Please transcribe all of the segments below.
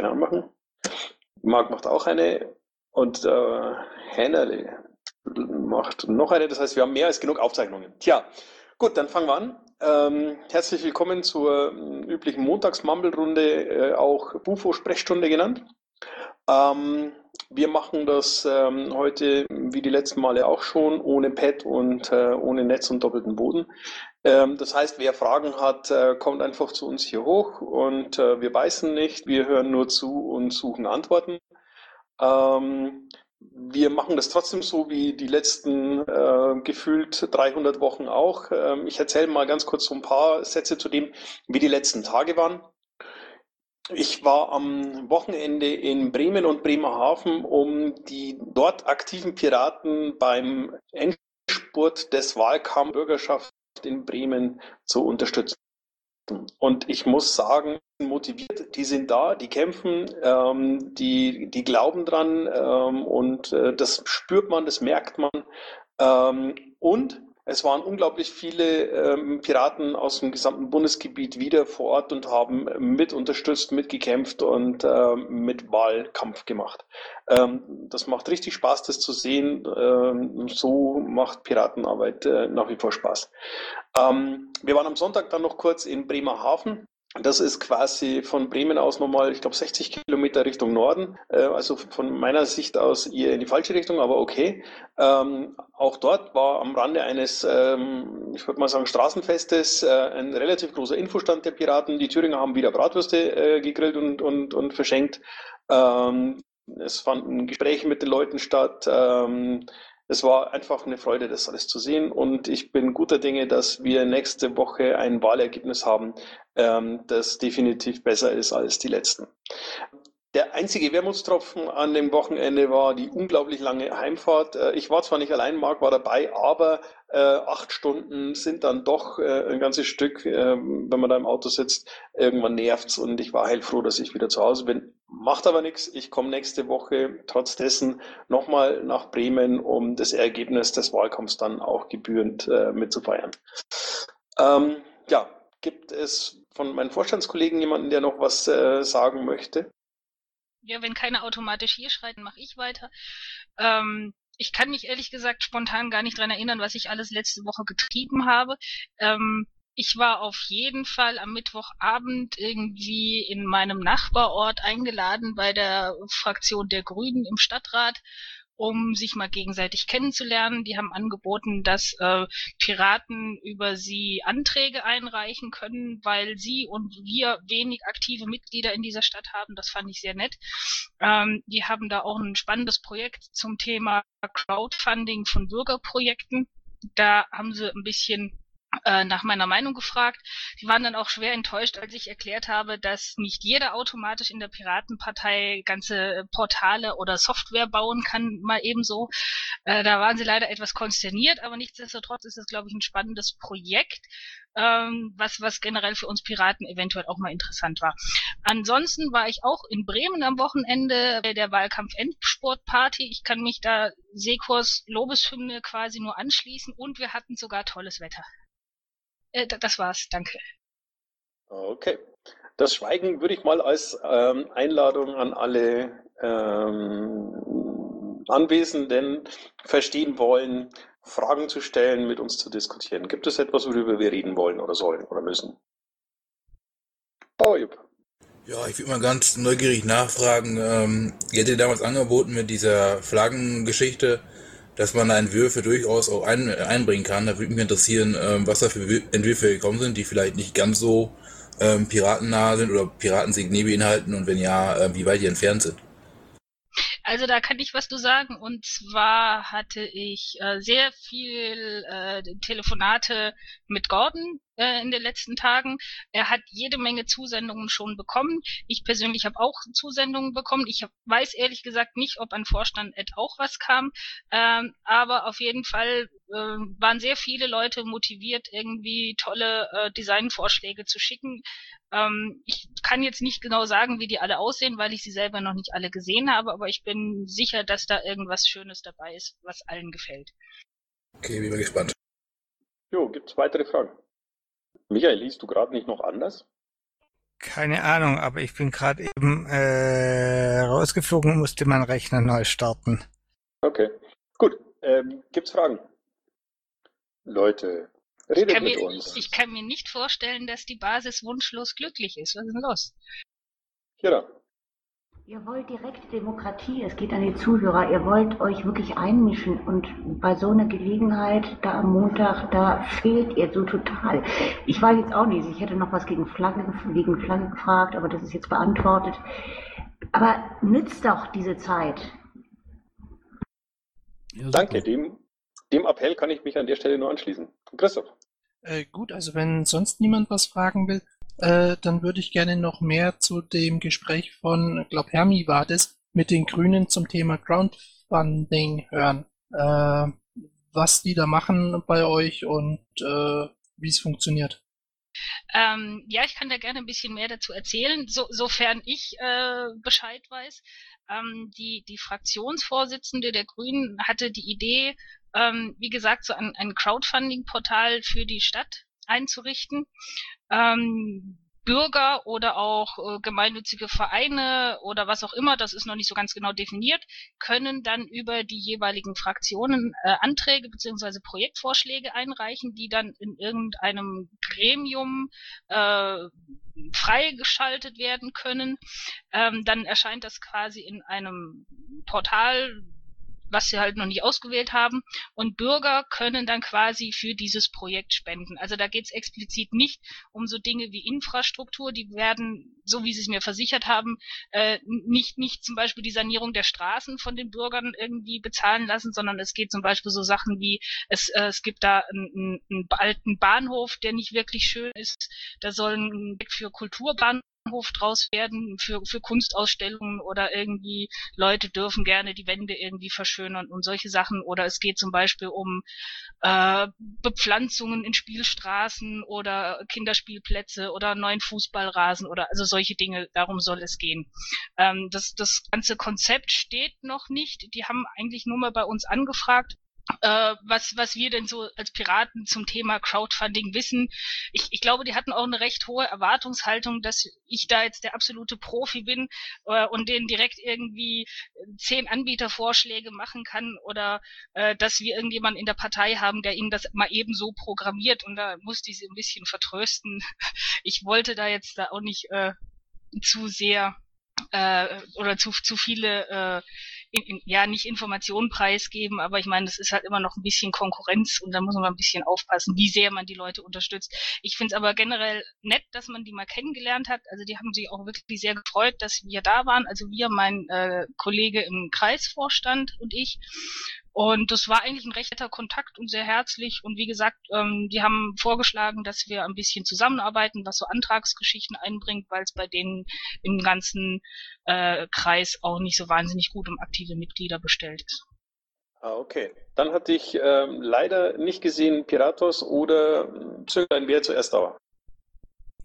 gerne anmachen. Marc macht auch eine und äh, Hennerle macht noch eine. Das heißt, wir haben mehr als genug Aufzeichnungen. Tja, gut, dann fangen wir an. Ähm, herzlich willkommen zur äh, üblichen Montagsmumble-Runde, äh, auch Bufo-Sprechstunde genannt. Ähm, wir machen das ähm, heute wie die letzten Male auch schon ohne Pad und äh, ohne Netz und doppelten Boden. Ähm, das heißt, wer Fragen hat, äh, kommt einfach zu uns hier hoch und äh, wir beißen nicht, wir hören nur zu und suchen Antworten. Ähm, wir machen das trotzdem so wie die letzten äh, gefühlt 300 Wochen auch. Ähm, ich erzähle mal ganz kurz so ein paar Sätze zu dem, wie die letzten Tage waren. Ich war am Wochenende in Bremen und Bremerhaven, um die dort aktiven Piraten beim Endspurt des Wahlkampf Bürgerschaft in Bremen zu unterstützen. Und ich muss sagen, motiviert, die sind da, die kämpfen, ähm, die, die glauben dran ähm, und äh, das spürt man, das merkt man. Ähm, und es waren unglaublich viele ähm, Piraten aus dem gesamten Bundesgebiet wieder vor Ort und haben mit unterstützt, mitgekämpft und ähm, mit Wahlkampf gemacht. Ähm, das macht richtig Spaß, das zu sehen. Ähm, so macht Piratenarbeit äh, nach wie vor Spaß. Ähm, wir waren am Sonntag dann noch kurz in Bremerhaven das ist quasi von Bremen aus nochmal, ich glaube, 60 Kilometer Richtung Norden. Äh, also von meiner Sicht aus eher in die falsche Richtung, aber okay. Ähm, auch dort war am Rande eines, ähm, ich würde mal sagen, Straßenfestes äh, ein relativ großer Infostand der Piraten. Die Thüringer haben wieder Bratwürste äh, gegrillt und, und, und verschenkt. Ähm, es fanden Gespräche mit den Leuten statt. Ähm, es war einfach eine Freude, das alles zu sehen. Und ich bin guter Dinge, dass wir nächste Woche ein Wahlergebnis haben, ähm, das definitiv besser ist als die letzten. Der einzige Wermutstropfen an dem Wochenende war die unglaublich lange Heimfahrt. Äh, ich war zwar nicht allein, Marc war dabei, aber äh, acht Stunden sind dann doch äh, ein ganzes Stück, äh, wenn man da im Auto sitzt. Irgendwann nervt's und ich war heilfroh, dass ich wieder zu Hause bin. Macht aber nichts. Ich komme nächste Woche trotz dessen nochmal nach Bremen, um das Ergebnis des Wahlkampfs dann auch gebührend äh, mitzufeiern. Ähm, ja, gibt es von meinen Vorstandskollegen jemanden, der noch was äh, sagen möchte? Ja, wenn keiner automatisch hier schreit, mache ich weiter. Ähm, ich kann mich ehrlich gesagt spontan gar nicht dran erinnern, was ich alles letzte Woche getrieben habe. Ähm, ich war auf jeden Fall am Mittwochabend irgendwie in meinem Nachbarort eingeladen bei der Fraktion der Grünen im Stadtrat um sich mal gegenseitig kennenzulernen. Die haben angeboten, dass äh, Piraten über sie Anträge einreichen können, weil sie und wir wenig aktive Mitglieder in dieser Stadt haben. Das fand ich sehr nett. Ähm, die haben da auch ein spannendes Projekt zum Thema Crowdfunding von Bürgerprojekten. Da haben sie ein bisschen äh, nach meiner Meinung gefragt. Die waren dann auch schwer enttäuscht, als ich erklärt habe, dass nicht jeder automatisch in der Piratenpartei ganze Portale oder Software bauen kann, mal ebenso. Äh, da waren sie leider etwas konsterniert, aber nichtsdestotrotz ist es, glaube ich, ein spannendes Projekt, ähm, was, was generell für uns Piraten eventuell auch mal interessant war. Ansonsten war ich auch in Bremen am Wochenende bei der Wahlkampf-Endsportparty. Ich kann mich da Sekors Lobeshymne quasi nur anschließen und wir hatten sogar tolles Wetter. Äh, das war's, danke. Okay. Das Schweigen würde ich mal als ähm, Einladung an alle ähm, Anwesenden verstehen wollen, Fragen zu stellen, mit uns zu diskutieren. Gibt es etwas, worüber wir reden wollen oder sollen oder müssen? Baujup. Ja, ich würde mal ganz neugierig nachfragen. Ähm, ihr hättet damals angeboten mit dieser Flaggengeschichte, dass man da Entwürfe durchaus auch ein, einbringen kann. Da würde mich interessieren, ähm, was da für Entwürfe gekommen sind, die vielleicht nicht ganz so ähm, piratennah sind oder Piratensignal beinhalten und wenn ja, äh, wie weit die entfernt sind. Also da kann ich was du sagen. Und zwar hatte ich äh, sehr viel äh, Telefonate mit Gordon äh, in den letzten Tagen. Er hat jede Menge Zusendungen schon bekommen. Ich persönlich habe auch Zusendungen bekommen. Ich hab, weiß ehrlich gesagt nicht, ob an Vorstand Ed auch was kam. Ähm, aber auf jeden Fall äh, waren sehr viele Leute motiviert, irgendwie tolle äh, Designvorschläge zu schicken. Ähm, ich kann jetzt nicht genau sagen, wie die alle aussehen, weil ich sie selber noch nicht alle gesehen habe, aber ich bin sicher, dass da irgendwas Schönes dabei ist, was allen gefällt. Okay, bin gespannt. Jo, gibt's weitere Fragen? Michael, liest du gerade nicht noch anders? Keine Ahnung, aber ich bin gerade eben äh, rausgeflogen und musste meinen Rechner neu starten. Okay, gut. Ähm, gibt's Fragen? Leute, redet mit mir, uns. Ich kann mir nicht vorstellen, dass die Basis wunschlos glücklich ist. Was ist denn los? Kira. Ihr wollt direkte Demokratie, es geht an die Zuhörer, ihr wollt euch wirklich einmischen und bei so einer Gelegenheit, da am Montag, da fehlt ihr so total. Ich weiß jetzt auch nicht, ich hätte noch was gegen Flagge, wegen Flagge gefragt, aber das ist jetzt beantwortet. Aber nützt doch diese Zeit. Ja, Danke, dem, dem Appell kann ich mich an der Stelle nur anschließen. Christoph. Äh, gut, also wenn sonst niemand was fragen will, äh, dann würde ich gerne noch mehr zu dem Gespräch von, glaub Hermi war das, mit den Grünen zum Thema Crowdfunding hören. Äh, was die da machen bei euch und äh, wie es funktioniert. Ähm, ja, ich kann da gerne ein bisschen mehr dazu erzählen, so, sofern ich äh, Bescheid weiß. Ähm, die, die Fraktionsvorsitzende der Grünen hatte die Idee, ähm, wie gesagt, so ein, ein Crowdfunding-Portal für die Stadt einzurichten. Ähm, Bürger oder auch äh, gemeinnützige Vereine oder was auch immer, das ist noch nicht so ganz genau definiert, können dann über die jeweiligen Fraktionen äh, Anträge beziehungsweise Projektvorschläge einreichen, die dann in irgendeinem Gremium äh, freigeschaltet werden können. Ähm, dann erscheint das quasi in einem Portal, was sie halt noch nicht ausgewählt haben. Und Bürger können dann quasi für dieses Projekt spenden. Also da geht es explizit nicht um so Dinge wie Infrastruktur. Die werden, so wie sie es mir versichert haben, äh, nicht, nicht zum Beispiel die Sanierung der Straßen von den Bürgern irgendwie bezahlen lassen, sondern es geht zum Beispiel so Sachen wie, es, äh, es gibt da einen, einen alten Bahnhof, der nicht wirklich schön ist. Da soll ein Weg für Kulturbahn Bahnhof draus werden für, für Kunstausstellungen oder irgendwie Leute dürfen gerne die Wände irgendwie verschönern und solche Sachen. Oder es geht zum Beispiel um äh, Bepflanzungen in Spielstraßen oder Kinderspielplätze oder neuen Fußballrasen oder also solche Dinge, darum soll es gehen. Ähm, das, das ganze Konzept steht noch nicht. Die haben eigentlich nur mal bei uns angefragt äh, was, was wir denn so als Piraten zum Thema Crowdfunding wissen. Ich, ich glaube, die hatten auch eine recht hohe Erwartungshaltung, dass ich da jetzt der absolute Profi bin äh, und denen direkt irgendwie zehn Anbietervorschläge machen kann oder äh, dass wir irgendjemanden in der Partei haben, der ihnen das mal eben so programmiert und da musste ich sie ein bisschen vertrösten. Ich wollte da jetzt da auch nicht äh, zu sehr äh, oder zu, zu viele äh, in, in, ja nicht Informationen preisgeben, aber ich meine, das ist halt immer noch ein bisschen Konkurrenz und da muss man ein bisschen aufpassen, wie sehr man die Leute unterstützt. Ich finde es aber generell nett, dass man die mal kennengelernt hat. Also die haben sich auch wirklich sehr gefreut, dass wir da waren. Also wir, mein äh, Kollege im Kreisvorstand und ich. Und das war eigentlich ein recht netter Kontakt und sehr herzlich. Und wie gesagt, ähm, die haben vorgeschlagen, dass wir ein bisschen zusammenarbeiten, was so Antragsgeschichten einbringt, weil es bei denen im ganzen äh, Kreis auch nicht so wahnsinnig gut um aktive Mitglieder bestellt ist. Ah, okay. Dann hatte ich ähm, leider nicht gesehen Piratos oder Zünglein, wer zuerst da war.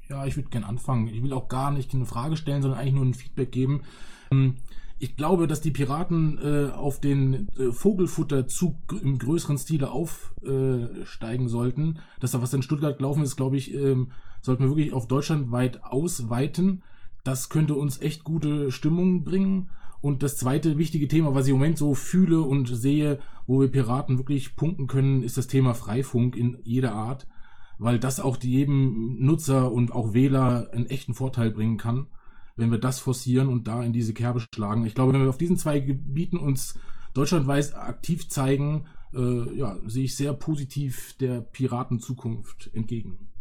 Ja, ich würde gerne anfangen. Ich will auch gar nicht eine Frage stellen, sondern eigentlich nur ein Feedback geben. Ähm, ich glaube, dass die Piraten äh, auf den äh, Vogelfutterzug im größeren Stile aufsteigen äh, sollten. Das, was in Stuttgart gelaufen ist, glaube ich, ähm, sollten wir wirklich auf Deutschland weit ausweiten. Das könnte uns echt gute Stimmung bringen. Und das zweite wichtige Thema, was ich im Moment so fühle und sehe, wo wir Piraten wirklich punkten können, ist das Thema Freifunk in jeder Art, weil das auch jedem Nutzer und auch Wähler einen echten Vorteil bringen kann wenn wir das forcieren und da in diese Kerbe schlagen. Ich glaube, wenn wir auf diesen zwei Gebieten uns deutschlandweit aktiv zeigen, äh, ja, sehe ich sehr positiv der Piratenzukunft entgegen.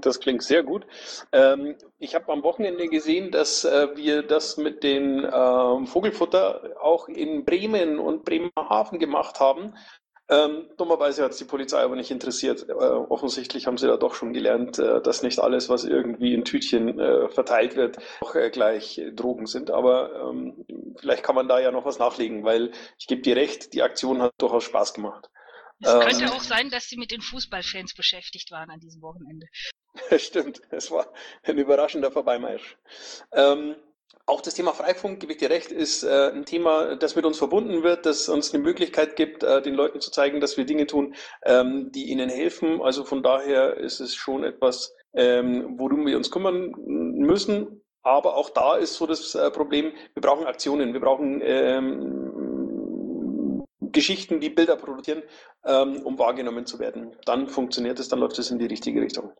Das klingt sehr gut. Ähm, ich habe am Wochenende gesehen, dass äh, wir das mit dem äh, Vogelfutter auch in Bremen und Bremerhaven gemacht haben. Ähm, dummerweise hat es die Polizei aber nicht interessiert. Äh, offensichtlich haben sie da doch schon gelernt, äh, dass nicht alles, was irgendwie in Tütchen äh, verteilt wird, auch äh, gleich Drogen sind. Aber ähm, vielleicht kann man da ja noch was nachlegen, weil ich gebe dir recht, die Aktion hat durchaus Spaß gemacht. Es ähm, könnte auch sein, dass sie mit den Fußballfans beschäftigt waren an diesem Wochenende. Stimmt, es war ein überraschender Vorbeimarsch. Ähm, auch das Thema Freifunk, gebe ich dir recht, ist äh, ein Thema, das mit uns verbunden wird, das uns eine Möglichkeit gibt, äh, den Leuten zu zeigen, dass wir Dinge tun, ähm, die ihnen helfen. Also von daher ist es schon etwas, ähm, worum wir uns kümmern. müssen. Aber auch da ist so das äh, Problem, wir brauchen Aktionen, wir brauchen ähm, Geschichten, die Bilder produzieren, ähm, um wahrgenommen zu werden. Dann funktioniert es, dann läuft es in die richtige Richtung.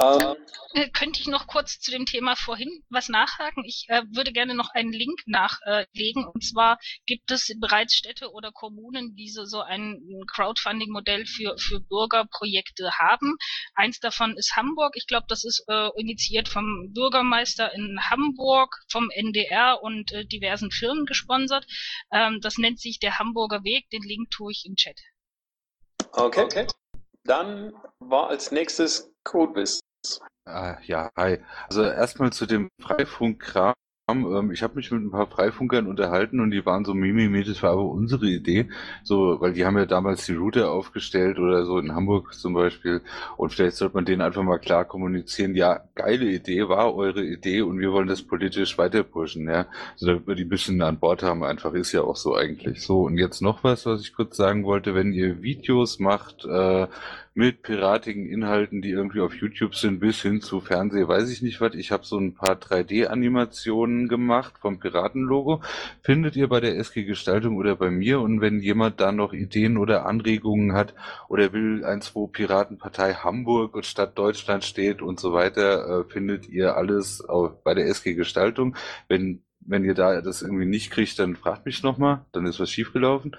Ähm, äh, könnte ich noch kurz zu dem Thema vorhin was nachhaken? Ich äh, würde gerne noch einen Link nachlegen. Äh, und zwar gibt es bereits Städte oder Kommunen, die so, so ein Crowdfunding-Modell für, für Bürgerprojekte haben. Eins davon ist Hamburg. Ich glaube, das ist äh, initiiert vom Bürgermeister in Hamburg, vom NDR und äh, diversen Firmen gesponsert. Ähm, das nennt sich der Hamburger Weg. Den Link tue ich im Chat. Okay. okay. Dann war als nächstes Codebiz. Ah, ja, hi. Also erstmal zu dem Freifunk-Kram. Ähm, ich habe mich mit ein paar Freifunkern unterhalten und die waren so mimimi, das war aber unsere Idee. So, weil die haben ja damals die Route aufgestellt oder so in Hamburg zum Beispiel. Und vielleicht sollte man denen einfach mal klar kommunizieren, ja, geile Idee, war eure Idee und wir wollen das politisch weiter pushen, ja. So, damit wir die ein bisschen an Bord haben, einfach ist ja auch so eigentlich. So, und jetzt noch was, was ich kurz sagen wollte, wenn ihr Videos macht, äh, mit piratigen Inhalten, die irgendwie auf YouTube sind, bis hin zu Fernseh, weiß ich nicht was. Ich habe so ein paar 3D-Animationen gemacht vom Piratenlogo. Findet ihr bei der SG Gestaltung oder bei mir? Und wenn jemand da noch Ideen oder Anregungen hat oder will eins, wo Piratenpartei Hamburg und Stadt Deutschland steht und so weiter, äh, findet ihr alles bei der SG Gestaltung. Wenn wenn ihr da das irgendwie nicht kriegt, dann fragt mich nochmal, dann ist was schiefgelaufen.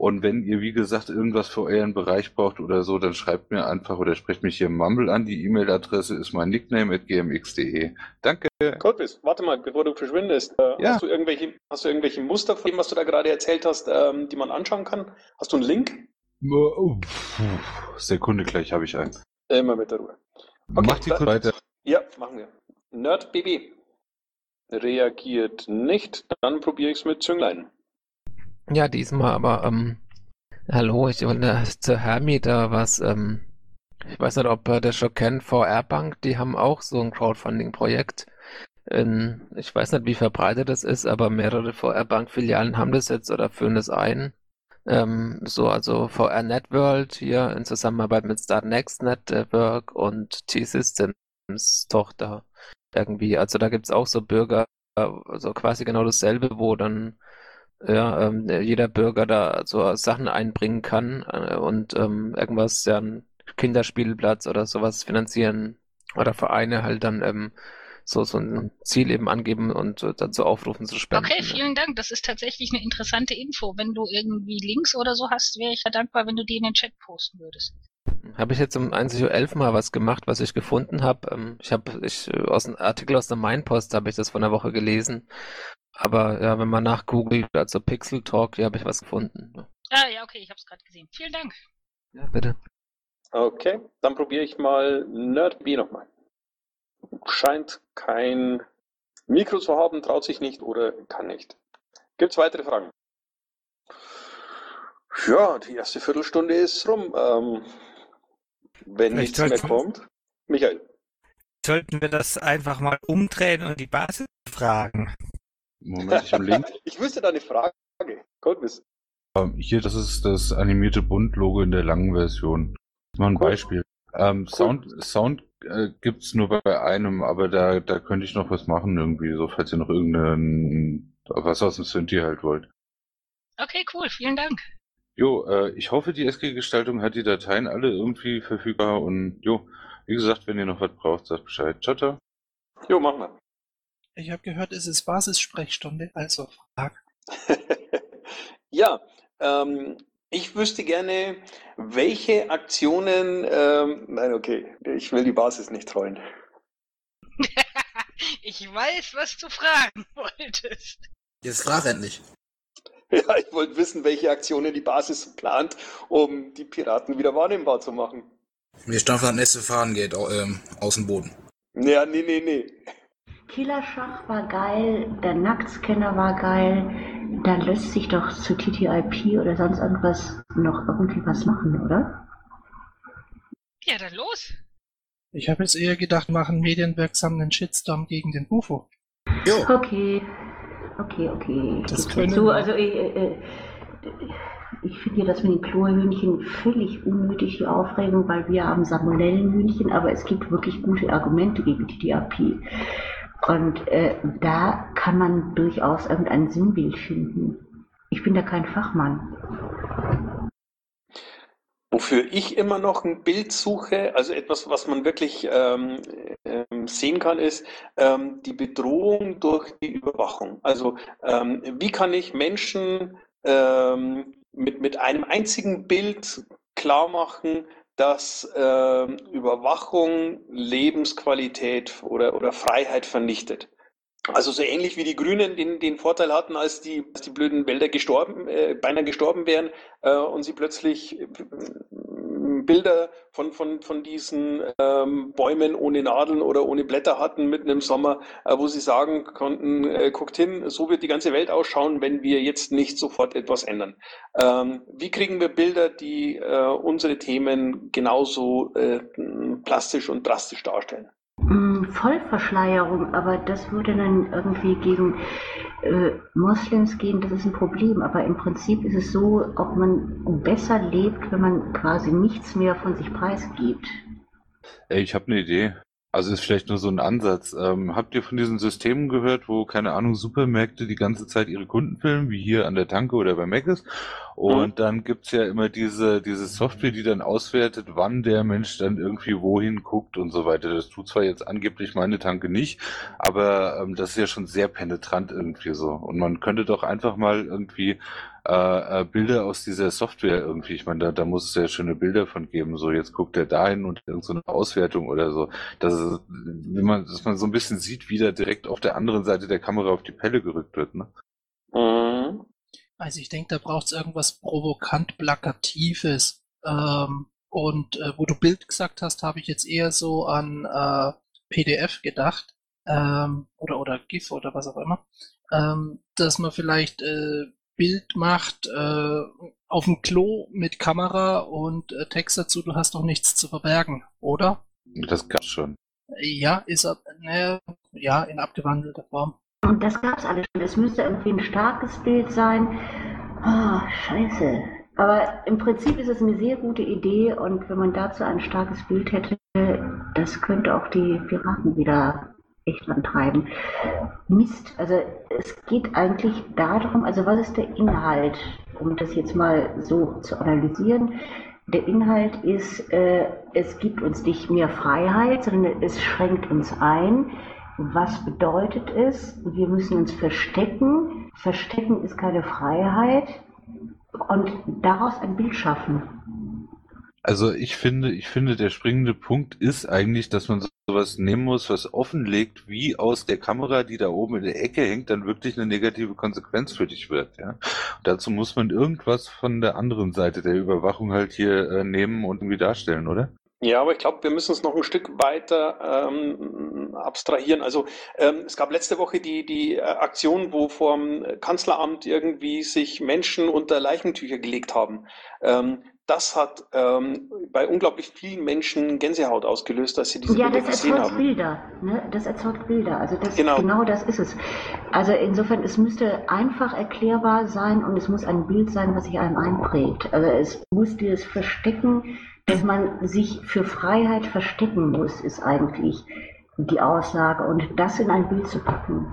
Und wenn ihr, wie gesagt, irgendwas für euren Bereich braucht oder so, dann schreibt mir einfach oder sprecht mich hier im Mumble an. Die E-Mail-Adresse ist mein Nickname at gmx.de. Danke. Coldbiz, warte mal, bevor du verschwindest. Äh, ja. hast, du irgendwelche, hast du irgendwelche Muster von dem, was du da gerade erzählt hast, ähm, die man anschauen kann? Hast du einen Link? Oh, Sekunde gleich habe ich einen. Immer mit der Ruhe. Okay, Macht die kurz weiter. Ja, machen wir. NerdBB reagiert nicht. Dann probiere ich es mit Zünglein. Ja, diesmal aber, ähm, hallo, ich wollte zu Hermi da was, ähm, ich weiß nicht, ob ihr das schon kennt, VR Bank, die haben auch so ein Crowdfunding-Projekt. Ich weiß nicht, wie verbreitet das ist, aber mehrere VR Bank-Filialen haben das jetzt oder führen das ein. Ähm, so, also VR Networld hier in Zusammenarbeit mit Start Next Network und T-Systems Tochter irgendwie. Also da gibt's auch so Bürger, also quasi genau dasselbe, wo dann ja, ähm, jeder Bürger da so Sachen einbringen kann äh, und ähm, irgendwas, ja, ein Kinderspielplatz oder sowas finanzieren oder Vereine halt dann ähm, so, so ein Ziel eben angeben und äh, dazu aufrufen zu spenden. Okay, vielen Dank. Das ist tatsächlich eine interessante Info. Wenn du irgendwie Links oder so hast, wäre ich ja dankbar, wenn du die in den Chat posten würdest. Habe ich jetzt um 1.11 Uhr mal was gemacht, was ich gefunden habe. Ähm, ich habe ich äh, aus einem Artikel aus der Mainpost habe ich das vor einer Woche gelesen aber ja, wenn man nachgoogelt, also Pixel Talk, hier habe ich was gefunden. Ah, ja, okay, ich habe es gerade gesehen. Vielen Dank. Ja, bitte. Okay, dann probiere ich mal NerdB nochmal. Scheint kein Mikro zu haben, traut sich nicht oder kann nicht. Gibt es weitere Fragen? Ja, die erste Viertelstunde ist rum. Ähm, wenn Vielleicht nichts mehr kommt. Michael. Sollten wir das einfach mal umdrehen und die Basis fragen? Moment, ich habe Link. ich wüsste da eine Frage. Ähm, hier, das ist das animierte Bund-Logo in der langen Version. Das ist mal ein cool. Beispiel. Ähm, cool. Sound, Sound äh, gibt's nur bei einem, aber da, da könnte ich noch was machen irgendwie, so falls ihr noch irgendeinen, was aus dem Synthi halt wollt. Okay, cool, vielen Dank. Jo, äh, ich hoffe, die SG-Gestaltung hat die Dateien alle irgendwie verfügbar und jo, wie gesagt, wenn ihr noch was braucht, sagt Bescheid. Ciao, ciao. Jo, machen wir. Ich habe gehört, es ist Basissprechstunde, also Frage. ja, ähm, ich wüsste gerne, welche Aktionen. Ähm, nein, okay, ich will die Basis nicht treuen. ich weiß, was du fragen wolltest. Jetzt frag endlich. Ja, ich wollte wissen, welche Aktionen die Basis plant, um die Piraten wieder wahrnehmbar zu machen. Wir stampfen das nächste Fahnengate ähm, aus dem Boden. Ja, nee, nee, nee. Killerschach war geil, der Nacktscanner war geil. Da lässt sich doch zu TTIP oder sonst irgendwas noch irgendwie was machen, oder? Ja, dann los. Ich habe jetzt eher gedacht, machen medienwirksamen Shitstorm gegen den UFO. Jo. Okay, okay, okay. Das können so, also äh, äh, ich finde ja das mit den Chlorhühnchen völlig unnötig, die Aufregung, weil wir haben Salmonellenhühnchen, aber es gibt wirklich gute Argumente gegen TTIP. Und äh, da kann man durchaus irgendein Sinnbild finden. Ich bin da kein Fachmann. Wofür ich immer noch ein Bild suche, also etwas, was man wirklich ähm, ähm, sehen kann, ist ähm, die Bedrohung durch die Überwachung. Also ähm, wie kann ich Menschen ähm, mit, mit einem einzigen Bild klar machen, dass äh, Überwachung Lebensqualität oder, oder Freiheit vernichtet. Also so ähnlich wie die Grünen den, den Vorteil hatten, als die, als die blöden Wälder gestorben, äh, beinahe gestorben wären äh, und sie plötzlich Bilder von, von, von diesen ähm, Bäumen ohne Nadeln oder ohne Blätter hatten mitten im Sommer, äh, wo sie sagen konnten, äh, guckt hin, so wird die ganze Welt ausschauen, wenn wir jetzt nicht sofort etwas ändern. Ähm, wie kriegen wir Bilder, die äh, unsere Themen genauso äh, plastisch und drastisch darstellen? Vollverschleierung, aber das würde dann irgendwie gegen äh, Moslems gehen, das ist ein Problem. Aber im Prinzip ist es so, ob man besser lebt, wenn man quasi nichts mehr von sich preisgibt. Ich habe eine Idee. Also ist vielleicht nur so ein Ansatz. Ähm, habt ihr von diesen Systemen gehört, wo, keine Ahnung, Supermärkte die ganze Zeit ihre Kunden filmen, wie hier an der Tanke oder bei Mc's? Und mhm. dann gibt's ja immer diese, diese Software, die dann auswertet, wann der Mensch dann irgendwie wohin guckt und so weiter. Das tut zwar jetzt angeblich meine Tanke nicht, aber ähm, das ist ja schon sehr penetrant irgendwie so. Und man könnte doch einfach mal irgendwie äh, äh, Bilder aus dieser Software irgendwie. Ich meine, da, da muss es ja schöne Bilder von geben. So, jetzt guckt er dahin und irgendeine so Auswertung oder so. Das ist, wenn man, dass man so ein bisschen sieht, wie da direkt auf der anderen Seite der Kamera auf die Pelle gerückt wird, ne? Mhm. Also ich denke, da braucht es irgendwas provokant Plakatives. Ähm, und äh, wo du Bild gesagt hast, habe ich jetzt eher so an äh, PDF gedacht. Ähm, oder, oder GIF oder was auch immer. Ähm, dass man vielleicht äh, Bild macht äh, auf dem Klo mit Kamera und äh, Text dazu, du hast doch nichts zu verbergen, oder? Das gab's schon. Ja, ist er, ne, ja, in abgewandelter Form. Und das gab's alles schon. Es müsste irgendwie ein starkes Bild sein. Oh, scheiße. Aber im Prinzip ist es eine sehr gute Idee und wenn man dazu ein starkes Bild hätte, das könnte auch die Piraten wieder echt antreiben. Mist, also es geht eigentlich darum, also was ist der Inhalt, um das jetzt mal so zu analysieren. Der Inhalt ist, äh, es gibt uns nicht mehr Freiheit, sondern es schränkt uns ein. Was bedeutet es? Wir müssen uns verstecken. Verstecken ist keine Freiheit. Und daraus ein Bild schaffen. Also ich finde, ich finde, der springende Punkt ist eigentlich, dass man sowas nehmen muss, was offenlegt, wie aus der Kamera, die da oben in der Ecke hängt, dann wirklich eine negative Konsequenz für dich wird. Ja? Und dazu muss man irgendwas von der anderen Seite der Überwachung halt hier äh, nehmen und irgendwie darstellen, oder? Ja, aber ich glaube, wir müssen es noch ein Stück weiter ähm, abstrahieren. Also ähm, es gab letzte Woche die, die äh, Aktion, wo vom Kanzleramt irgendwie sich Menschen unter Leichentücher gelegt haben. Ähm, das hat ähm, bei unglaublich vielen Menschen Gänsehaut ausgelöst, dass sie diese ja, Bilder gesehen haben. Ja, das erzeugt Bilder. Ne? Das erzeugt Bilder. Also das, genau. genau das ist es. Also insofern, es müsste einfach erklärbar sein und es muss ein Bild sein, was sich einem einprägt. Also es muss dieses Verstecken, dass man sich für Freiheit verstecken muss, ist eigentlich die Aussage. Und das in ein Bild zu packen.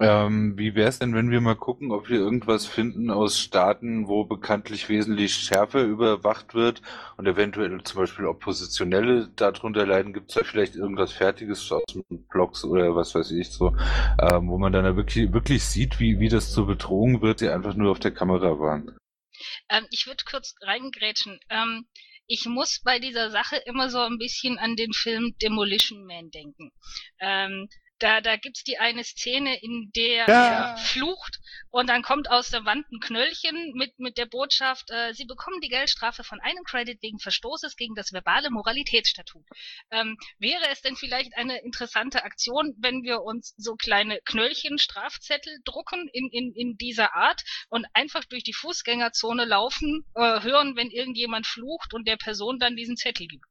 Ähm, wie wäre es denn, wenn wir mal gucken, ob wir irgendwas finden aus Staaten, wo bekanntlich wesentlich schärfer überwacht wird und eventuell zum Beispiel Oppositionelle darunter leiden? Gibt es da vielleicht irgendwas Fertiges aus Blogs oder was weiß ich so, ähm, wo man dann wirklich, wirklich sieht, wie, wie das zur Bedrohung wird, die einfach nur auf der Kamera waren? Ähm, ich würde kurz reingrätschen. Ähm, ich muss bei dieser Sache immer so ein bisschen an den Film Demolition Man denken. Da, da gibt's die eine Szene, in der ja. er flucht und dann kommt aus der Wand ein Knöllchen mit, mit der Botschaft, äh, Sie bekommen die Geldstrafe von einem Credit wegen Verstoßes gegen das verbale Moralitätsstatut. Ähm, wäre es denn vielleicht eine interessante Aktion, wenn wir uns so kleine Knöllchen, Strafzettel drucken in, in, in dieser Art und einfach durch die Fußgängerzone laufen, äh, hören, wenn irgendjemand flucht und der Person dann diesen Zettel gibt?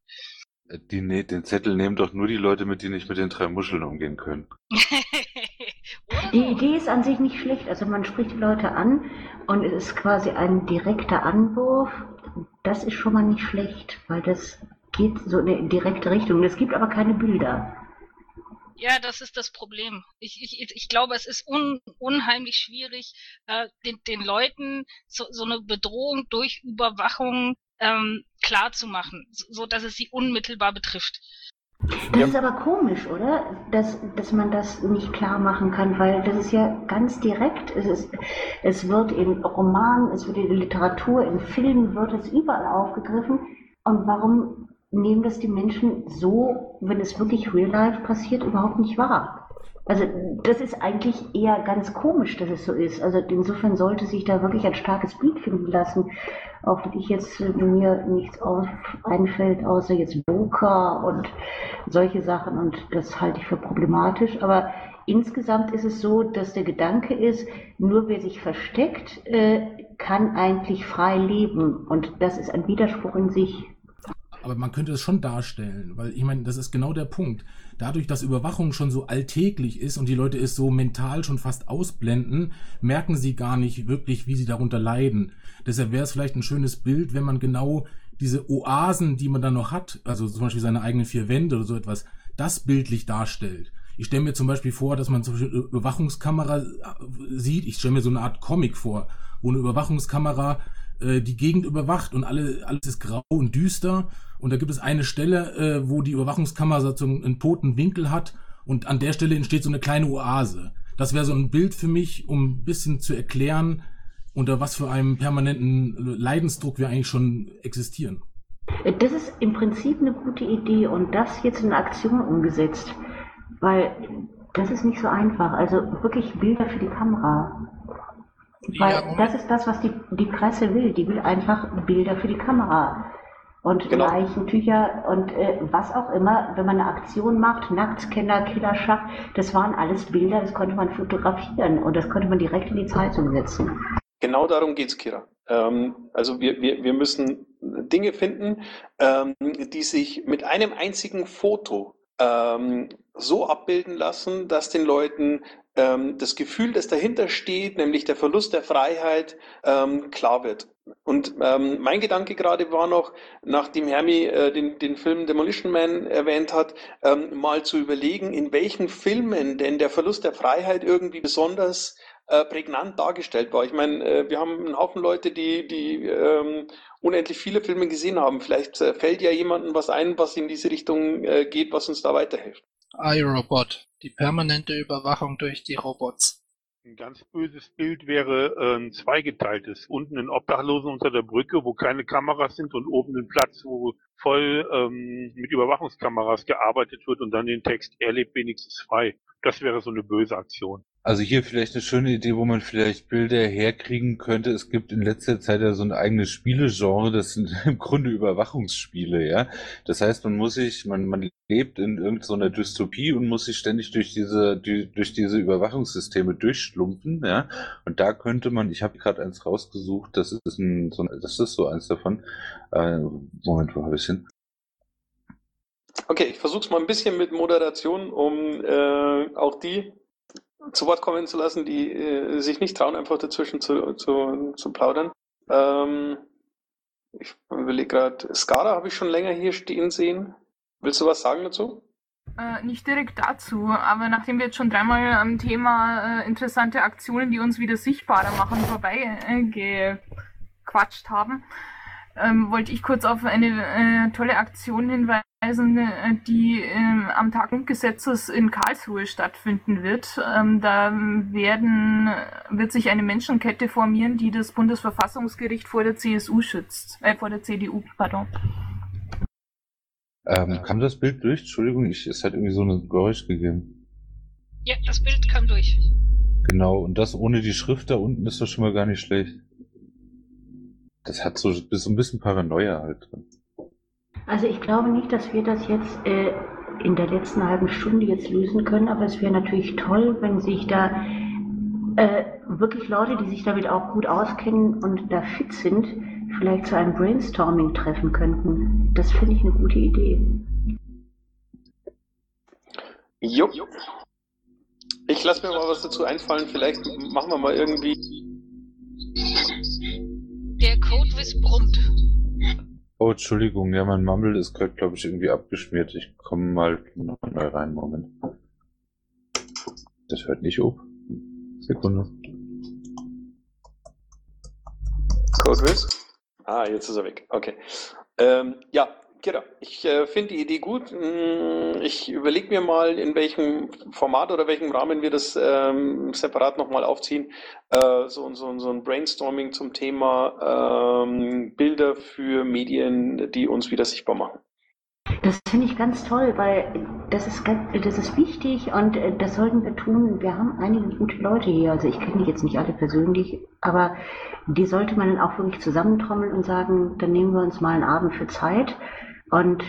Die, ne, den Zettel nehmen doch nur die Leute mit, die nicht mit den drei Muscheln umgehen können. die Idee ist an sich nicht schlecht. Also man spricht die Leute an und es ist quasi ein direkter Anwurf. Das ist schon mal nicht schlecht, weil das geht so in eine direkte Richtung. Es gibt aber keine Bilder. Ja, das ist das Problem. Ich, ich, ich glaube, es ist un, unheimlich schwierig, äh, den, den Leuten so, so eine Bedrohung durch Überwachung ähm, klar zu machen, so, dass es sie unmittelbar betrifft. Das ja. ist aber komisch, oder? Dass, dass man das nicht klar machen kann, weil das ist ja ganz direkt. Es, ist, es wird in Romanen, es wird in der Literatur, in Filmen, wird es überall aufgegriffen. Und warum nehmen das die Menschen so, wenn es wirklich real life passiert, überhaupt nicht wahr? Also das ist eigentlich eher ganz komisch, dass es so ist. Also insofern sollte sich da wirklich ein starkes Bild finden lassen, auch wenn ich jetzt mir nichts auf, einfällt, außer jetzt Boker und solche Sachen und das halte ich für problematisch. Aber insgesamt ist es so, dass der Gedanke ist, nur wer sich versteckt, äh, kann eigentlich frei leben und das ist ein Widerspruch in sich. Aber man könnte es schon darstellen, weil ich meine, das ist genau der Punkt. Dadurch, dass Überwachung schon so alltäglich ist und die Leute es so mental schon fast ausblenden, merken sie gar nicht wirklich, wie sie darunter leiden. Deshalb wäre es vielleicht ein schönes Bild, wenn man genau diese Oasen, die man dann noch hat, also zum Beispiel seine eigenen vier Wände oder so etwas, das bildlich darstellt. Ich stelle mir zum Beispiel vor, dass man zum Beispiel eine Überwachungskamera äh, sieht. Ich stelle mir so eine Art Comic vor, wo eine Überwachungskamera äh, die Gegend überwacht und alle, alles ist grau und düster. Und da gibt es eine Stelle, äh, wo die Überwachungskamera so einen, einen toten Winkel hat und an der Stelle entsteht so eine kleine Oase. Das wäre so ein Bild für mich, um ein bisschen zu erklären, unter was für einem permanenten Leidensdruck wir eigentlich schon existieren. Das ist im Prinzip eine gute Idee und das jetzt in Aktion umgesetzt, weil das ist nicht so einfach. Also wirklich Bilder für die Kamera. Weil ja, das ist das, was die, die Presse will. Die will einfach Bilder für die Kamera. Und genau. Leichentücher und äh, was auch immer, wenn man eine Aktion macht, Nacktscanner, Killerschacht, das waren alles Bilder, das konnte man fotografieren und das konnte man direkt in die Zeitung setzen. Genau darum geht's, Kira. Ähm, also wir, wir, wir müssen Dinge finden, ähm, die sich mit einem einzigen Foto ähm, so abbilden lassen, dass den Leuten ähm, das Gefühl, das dahinter steht, nämlich der Verlust der Freiheit, ähm, klar wird. Und ähm, mein Gedanke gerade war noch, nachdem Hermi äh, den, den Film Demolition Man erwähnt hat, ähm, mal zu überlegen, in welchen Filmen denn der Verlust der Freiheit irgendwie besonders äh, prägnant dargestellt war. Ich meine, äh, wir haben einen Haufen Leute, die, die ähm, unendlich viele Filme gesehen haben. Vielleicht äh, fällt ja jemandem was ein, was in diese Richtung äh, geht, was uns da weiterhilft iRobot, die permanente Überwachung durch die Robots. Ein ganz böses Bild wäre ein zweigeteiltes. Unten ein Obdachlosen unter der Brücke, wo keine Kameras sind und oben ein Platz, wo voll ähm, mit Überwachungskameras gearbeitet wird und dann den Text, er lebt wenigstens frei. Das wäre so eine böse Aktion. Also hier vielleicht eine schöne Idee, wo man vielleicht Bilder herkriegen könnte. Es gibt in letzter Zeit ja so ein eigenes Spielegenre, das sind im Grunde Überwachungsspiele, ja. Das heißt, man muss sich, man, man lebt in irgendeiner Dystopie und muss sich ständig durch diese, die, durch diese Überwachungssysteme durchschlumpfen, ja. Und da könnte man, ich habe gerade eins rausgesucht, das ist ein, so, das ist so eins davon. Äh, Moment, wo habe ich hin? Okay, ich versuche es mal ein bisschen mit Moderation, um äh, auch die zu Wort kommen zu lassen, die äh, sich nicht trauen, einfach dazwischen zu, zu, zu plaudern. Ähm, ich überlege gerade, Skara habe ich schon länger hier stehen sehen. Willst du was sagen dazu? Äh, nicht direkt dazu, aber nachdem wir jetzt schon dreimal am Thema äh, interessante Aktionen, die uns wieder sichtbarer machen, vorbei äh, gequatscht haben, ähm, wollte ich kurz auf eine äh, tolle Aktion hinweisen äh, die ähm, am Tag Grundgesetzes in Karlsruhe stattfinden wird. Ähm, da werden, wird sich eine Menschenkette formieren, die das Bundesverfassungsgericht vor der CSU schützt, äh, vor der CDU, pardon. Ähm, kam das Bild durch? Entschuldigung, ich, es hat irgendwie so ein Geräusch gegeben. Ja, das Bild kam durch. Genau, und das ohne die Schrift da unten ist doch schon mal gar nicht schlecht. Das hat so, so ein bisschen Paranoia halt drin. Also ich glaube nicht, dass wir das jetzt äh, in der letzten halben Stunde jetzt lösen können, aber es wäre natürlich toll, wenn sich da äh, wirklich Leute, die sich damit auch gut auskennen und da fit sind, vielleicht zu einem Brainstorming treffen könnten. Das finde ich eine gute Idee. Jo. Ich lasse mir mal was dazu einfallen. Vielleicht machen wir mal irgendwie. Der Codewiss brummt. Oh, Entschuldigung, ja, mein Mumble ist gerade, glaube ich, irgendwie abgeschmiert. Ich komme mal neu rein, Moment. Das hört nicht auf. Sekunde. Kurzwiss? Ah, jetzt ist er weg. Okay. Ähm, ja, genau. Ich äh, finde die Idee gut. Mm, Ich überlege mir mal, in welchem Format oder welchem Rahmen wir das ähm, separat nochmal aufziehen. Äh, so, so, so ein Brainstorming zum Thema ähm, Bilder für Medien, die uns wieder sichtbar machen. Das finde ich ganz toll, weil das ist, das ist wichtig und äh, das sollten wir tun. Wir haben einige gute Leute hier, also ich kenne die jetzt nicht alle persönlich, aber die sollte man dann auch wirklich zusammentrommeln und sagen, dann nehmen wir uns mal einen Abend für Zeit und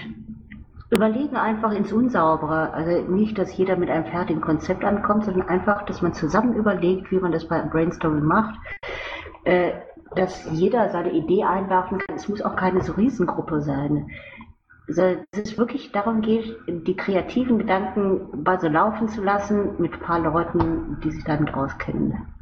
überlegen einfach ins Unsaubere. Also nicht, dass jeder mit einem fertigen Konzept ankommt, sondern einfach, dass man zusammen überlegt, wie man das bei Brainstorming macht. Äh, dass jeder seine Idee einwerfen kann. Es muss auch keine so Riesengruppe sein. Also, dass es wirklich darum geht, die kreativen Gedanken mal so laufen zu lassen mit ein paar Leuten, die sich damit auskennen.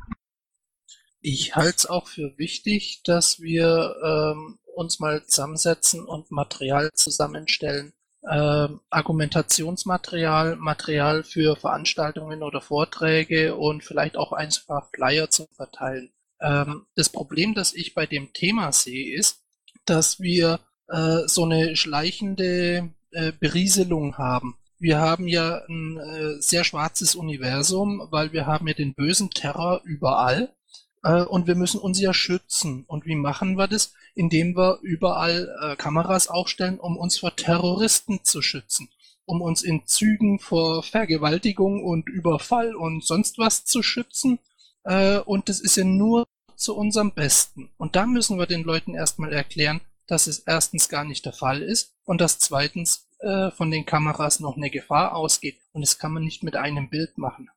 Ich halte es auch für wichtig, dass wir ähm, uns mal zusammensetzen und Material zusammenstellen. Ähm, Argumentationsmaterial, Material für Veranstaltungen oder Vorträge und vielleicht auch einfach Flyer zu verteilen. Ähm, das Problem, das ich bei dem Thema sehe, ist, dass wir äh, so eine schleichende äh, Berieselung haben. Wir haben ja ein äh, sehr schwarzes Universum, weil wir haben ja den bösen Terror überall äh, und wir müssen uns ja schützen. Und wie machen wir das? Indem wir überall äh, Kameras aufstellen, um uns vor Terroristen zu schützen, um uns in Zügen vor Vergewaltigung und Überfall und sonst was zu schützen. Äh, und das ist ja nur zu unserem Besten. Und da müssen wir den Leuten erstmal erklären, dass es erstens gar nicht der Fall ist und dass zweitens äh, von den Kameras noch eine Gefahr ausgeht. Und das kann man nicht mit einem Bild machen.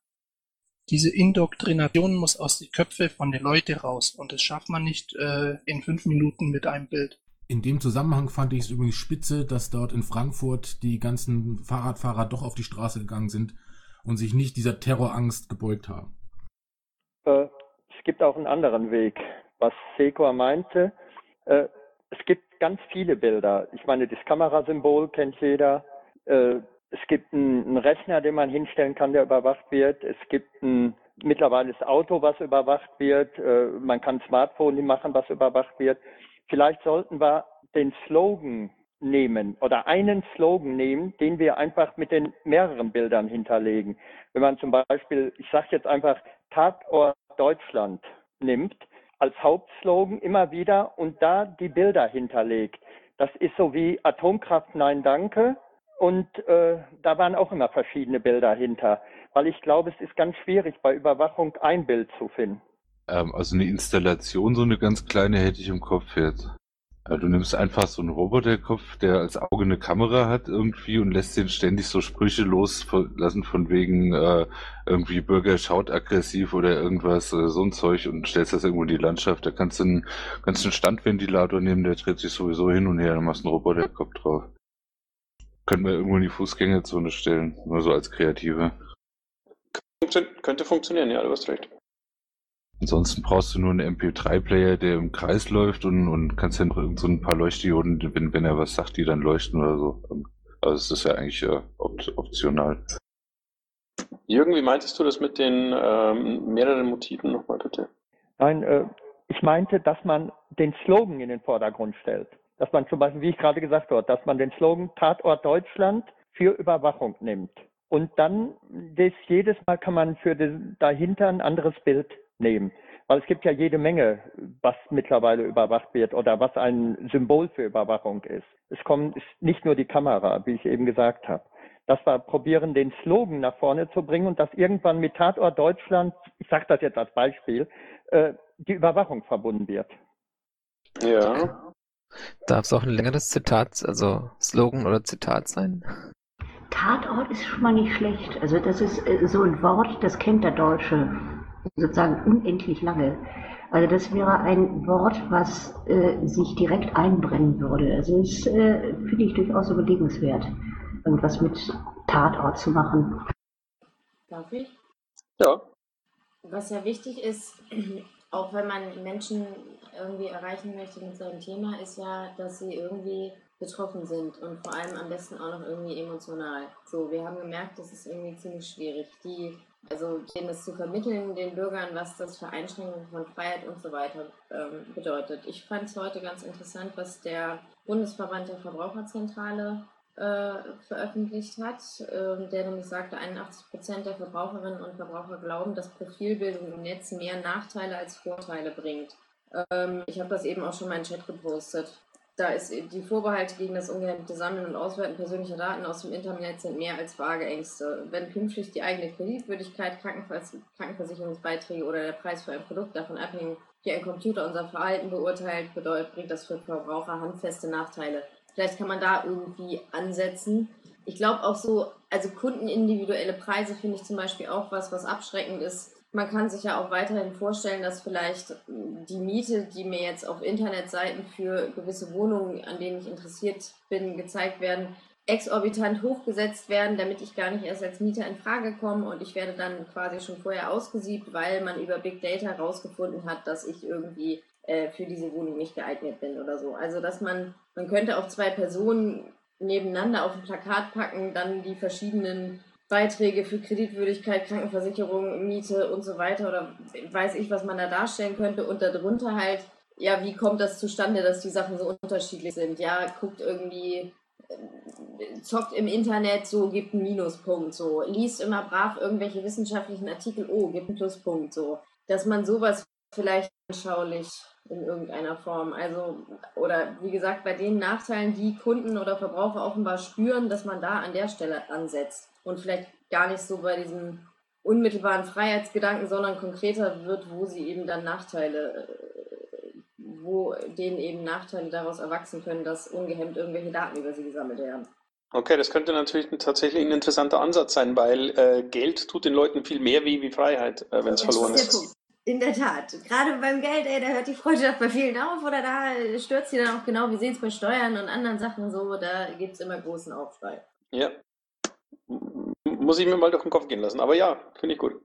Diese Indoktrination muss aus die Köpfe von den Leuten raus und das schafft man nicht äh, in fünf Minuten mit einem Bild. In dem Zusammenhang fand ich es übrigens spitze, dass dort in Frankfurt die ganzen Fahrradfahrer doch auf die Straße gegangen sind und sich nicht dieser Terrorangst gebeugt haben. Äh, es gibt auch einen anderen Weg. Was Sekor meinte, äh, es gibt ganz viele Bilder. Ich meine, das Kamerasymbol kennt jeder. Äh, es gibt einen, Rechner, den man hinstellen kann, der überwacht wird. Es gibt ein mittlerweile das Auto, was überwacht wird. Äh, man kann Smartphone machen, was überwacht wird. Vielleicht sollten wir den Slogan nehmen oder einen Slogan nehmen, den wir einfach mit den mehreren Bildern hinterlegen. Wenn man zum Beispiel, ich sage jetzt einfach Tatort Deutschland nimmt, als Hauptslogan immer wieder und da die Bilder hinterlegt. Das ist so wie Atomkraft, nein, danke. Und äh, da waren auch immer verschiedene Bilder hinter, weil ich glaube, es ist ganz schwierig, bei Überwachung ein Bild zu finden. Ähm, also eine Installation, so eine ganz kleine hätte ich im Kopf jetzt. Äh, Du nimmst einfach so einen Roboterkopf, der als Auge eine Kamera hat irgendwie und lässt den ständig so Sprüche loslassen von wegen äh, irgendwie Bürger schaut aggressiv oder irgendwas, äh, so ein Zeug und stellst das irgendwo in die Landschaft. Da kannst du einen, kannst einen Standventilator nehmen, der dreht sich sowieso hin und her, dann machst einen Roboterkopf drauf. Können wir irgendwo in die Fußgängerzone stellen, nur so als Kreative. Funktio könnte funktionieren, ja, du hast recht. Ansonsten brauchst du nur einen MP3-Player, der im Kreis läuft und, und kannst dann noch irgend so ein paar Leuchtdioden, wenn, wenn er was sagt, die dann leuchten oder so. Also es ist ja eigentlich äh, op optional. Jürgen, wie meintest du das mit den ähm, mehreren Motiven nochmal bitte? Nein, äh, ich meinte, dass man den Slogan in den Vordergrund stellt. Dass man zum Beispiel, wie ich gerade gesagt habe, dass man den Slogan Tatort Deutschland für Überwachung nimmt. Und dann das, jedes Mal kann man für den, dahinter ein anderes Bild nehmen. Weil es gibt ja jede Menge, was mittlerweile überwacht wird oder was ein Symbol für Überwachung ist. Es kommt nicht nur die Kamera, wie ich eben gesagt habe. Dass wir probieren, den Slogan nach vorne zu bringen und dass irgendwann mit Tatort Deutschland, ich sage das jetzt als Beispiel, äh, die Überwachung verbunden wird. Ja. Darf es auch ein längeres Zitat, also Slogan oder Zitat sein? Tatort ist schon mal nicht schlecht. Also das ist äh, so ein Wort, das kennt der Deutsche sozusagen unendlich lange. Also das wäre ein Wort, was äh, sich direkt einbrennen würde. Also das äh, finde ich durchaus überlegenswert, irgendwas mit Tatort zu machen. Darf ich? Ja. Was ja wichtig ist, auch wenn man Menschen irgendwie erreichen möchte mit seinem Thema, ist ja, dass sie irgendwie betroffen sind und vor allem am besten auch noch irgendwie emotional. So, wir haben gemerkt, das ist irgendwie ziemlich schwierig. Die Also denen es zu vermitteln, den Bürgern, was das für Einschränkungen von Freiheit und so weiter ähm, bedeutet. Ich fand es heute ganz interessant, was der Bundesverband der Verbraucherzentrale äh, veröffentlicht hat, äh, der nämlich sagte, 81 Prozent der Verbraucherinnen und Verbraucher glauben, dass Profilbildung im Netz mehr Nachteile als Vorteile bringt. Ähm, ich habe das eben auch schon mal in den Chat gepostet. Da ist die Vorbehalte gegen das ungehemmte Sammeln und Auswerten persönlicher Daten aus dem Internet sind mehr als vage Ängste. Wenn künftig die eigene Kreditwürdigkeit, Krankenvers Krankenversicherungsbeiträge oder der Preis für ein Produkt davon abhängen, wie ein Computer unser Verhalten beurteilt, bedeutet, bringt das für Verbraucher handfeste Nachteile. Vielleicht kann man da irgendwie ansetzen. Ich glaube auch so, also kundenindividuelle Preise finde ich zum Beispiel auch was, was abschreckend ist man kann sich ja auch weiterhin vorstellen, dass vielleicht die Miete, die mir jetzt auf Internetseiten für gewisse Wohnungen, an denen ich interessiert bin, gezeigt werden, exorbitant hochgesetzt werden, damit ich gar nicht erst als Mieter in Frage komme und ich werde dann quasi schon vorher ausgesiebt, weil man über Big Data herausgefunden hat, dass ich irgendwie äh, für diese Wohnung nicht geeignet bin oder so. Also dass man, man könnte auch zwei Personen nebeneinander auf ein Plakat packen, dann die verschiedenen Beiträge für Kreditwürdigkeit, Krankenversicherung, Miete und so weiter oder weiß ich, was man da darstellen könnte und darunter halt, ja, wie kommt das zustande, dass die Sachen so unterschiedlich sind? Ja, guckt irgendwie, äh, zockt im Internet, so gibt einen Minuspunkt, so liest immer brav irgendwelche wissenschaftlichen Artikel, oh, gibt einen Pluspunkt, so. Dass man sowas vielleicht anschaulich in irgendeiner Form. Also, oder wie gesagt, bei den Nachteilen, die Kunden oder Verbraucher offenbar spüren, dass man da an der Stelle ansetzt und vielleicht gar nicht so bei diesem unmittelbaren Freiheitsgedanken, sondern konkreter wird, wo sie eben dann Nachteile, äh, wo denen eben Nachteile daraus erwachsen können, dass ungehemmt irgendwelche Daten über sie gesammelt werden. Okay, das könnte natürlich tatsächlich ein interessanter Ansatz sein, weil äh, Geld tut den Leuten viel mehr weh wie Freiheit, äh, wenn es verloren ist. In der Tat. Gerade beim Geld, ey, da hört die Freundschaft bei vielen auf oder da stürzt sie dann auch genau, wie sehen es bei Steuern und anderen Sachen so, da gibt es immer großen Aufschrei. Ja, muss ich mir mal durch den Kopf gehen lassen. Aber ja, finde ich gut.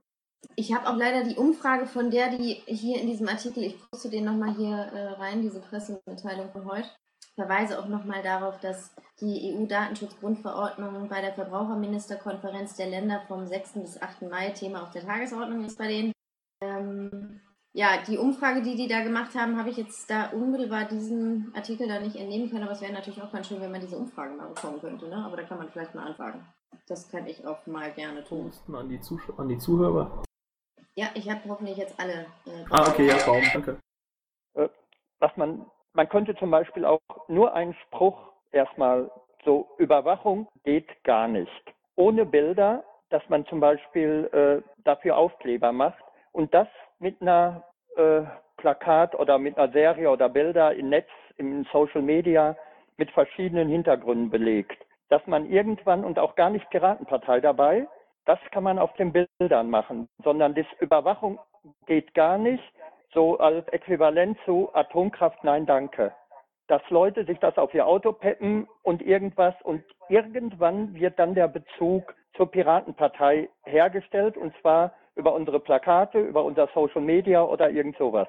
Ich habe auch leider die Umfrage von der, die hier in diesem Artikel, ich poste den nochmal hier äh, rein, diese Pressemitteilung von heute, verweise auch nochmal darauf, dass die EU-Datenschutzgrundverordnung bei der Verbraucherministerkonferenz der Länder vom 6. bis 8. Mai Thema auf der Tagesordnung ist bei denen. Ja, die Umfrage, die die da gemacht haben, habe ich jetzt da unmittelbar diesen Artikel da nicht entnehmen können, aber es wäre natürlich auch ganz schön, wenn man diese Umfrage mal bekommen könnte, ne? Aber da kann man vielleicht mal anfragen. Das kann ich auch mal gerne tun. An die, an die Zuhörer. Ja, ich habe hoffentlich jetzt alle. Äh, ah, okay, ja, Traum, danke. Äh, was man, man könnte zum Beispiel auch nur einen Spruch erstmal so, Überwachung geht gar nicht. Ohne Bilder, dass man zum Beispiel äh, dafür Aufkleber macht und das mit einer äh, Plakat oder mit einer Serie oder Bilder im Netz, im Social Media mit verschiedenen Hintergründen belegt. Dass man irgendwann und auch gar nicht Piratenpartei dabei, das kann man auf den Bildern machen, sondern das Überwachung geht gar nicht, so als Äquivalent zu Atomkraft, nein, danke. Dass Leute sich das auf ihr Auto peppen und irgendwas und irgendwann wird dann der Bezug zur Piratenpartei hergestellt. Und zwar über unsere Plakate, über unser Social Media oder irgend sowas.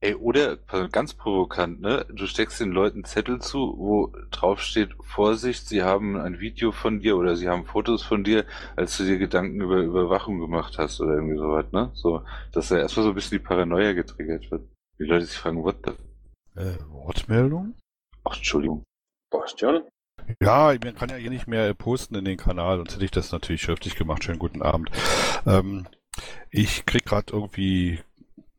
Ey, oder ganz provokant, ne? Du steckst den Leuten Zettel zu, wo drauf steht, Vorsicht, sie haben ein Video von dir oder sie haben Fotos von dir, als du dir Gedanken über Überwachung gemacht hast oder irgendwie sowas, ne? So, dass da erstmal so ein bisschen die Paranoia getriggert wird. Die Leute sich fragen, what the... Äh, Wortmeldung? Ach, Entschuldigung. Bastian? Ja, man kann ja hier nicht mehr posten in den Kanal, sonst hätte ich das natürlich schriftlich gemacht. Schönen guten Abend. Ähm, ich krieg gerade irgendwie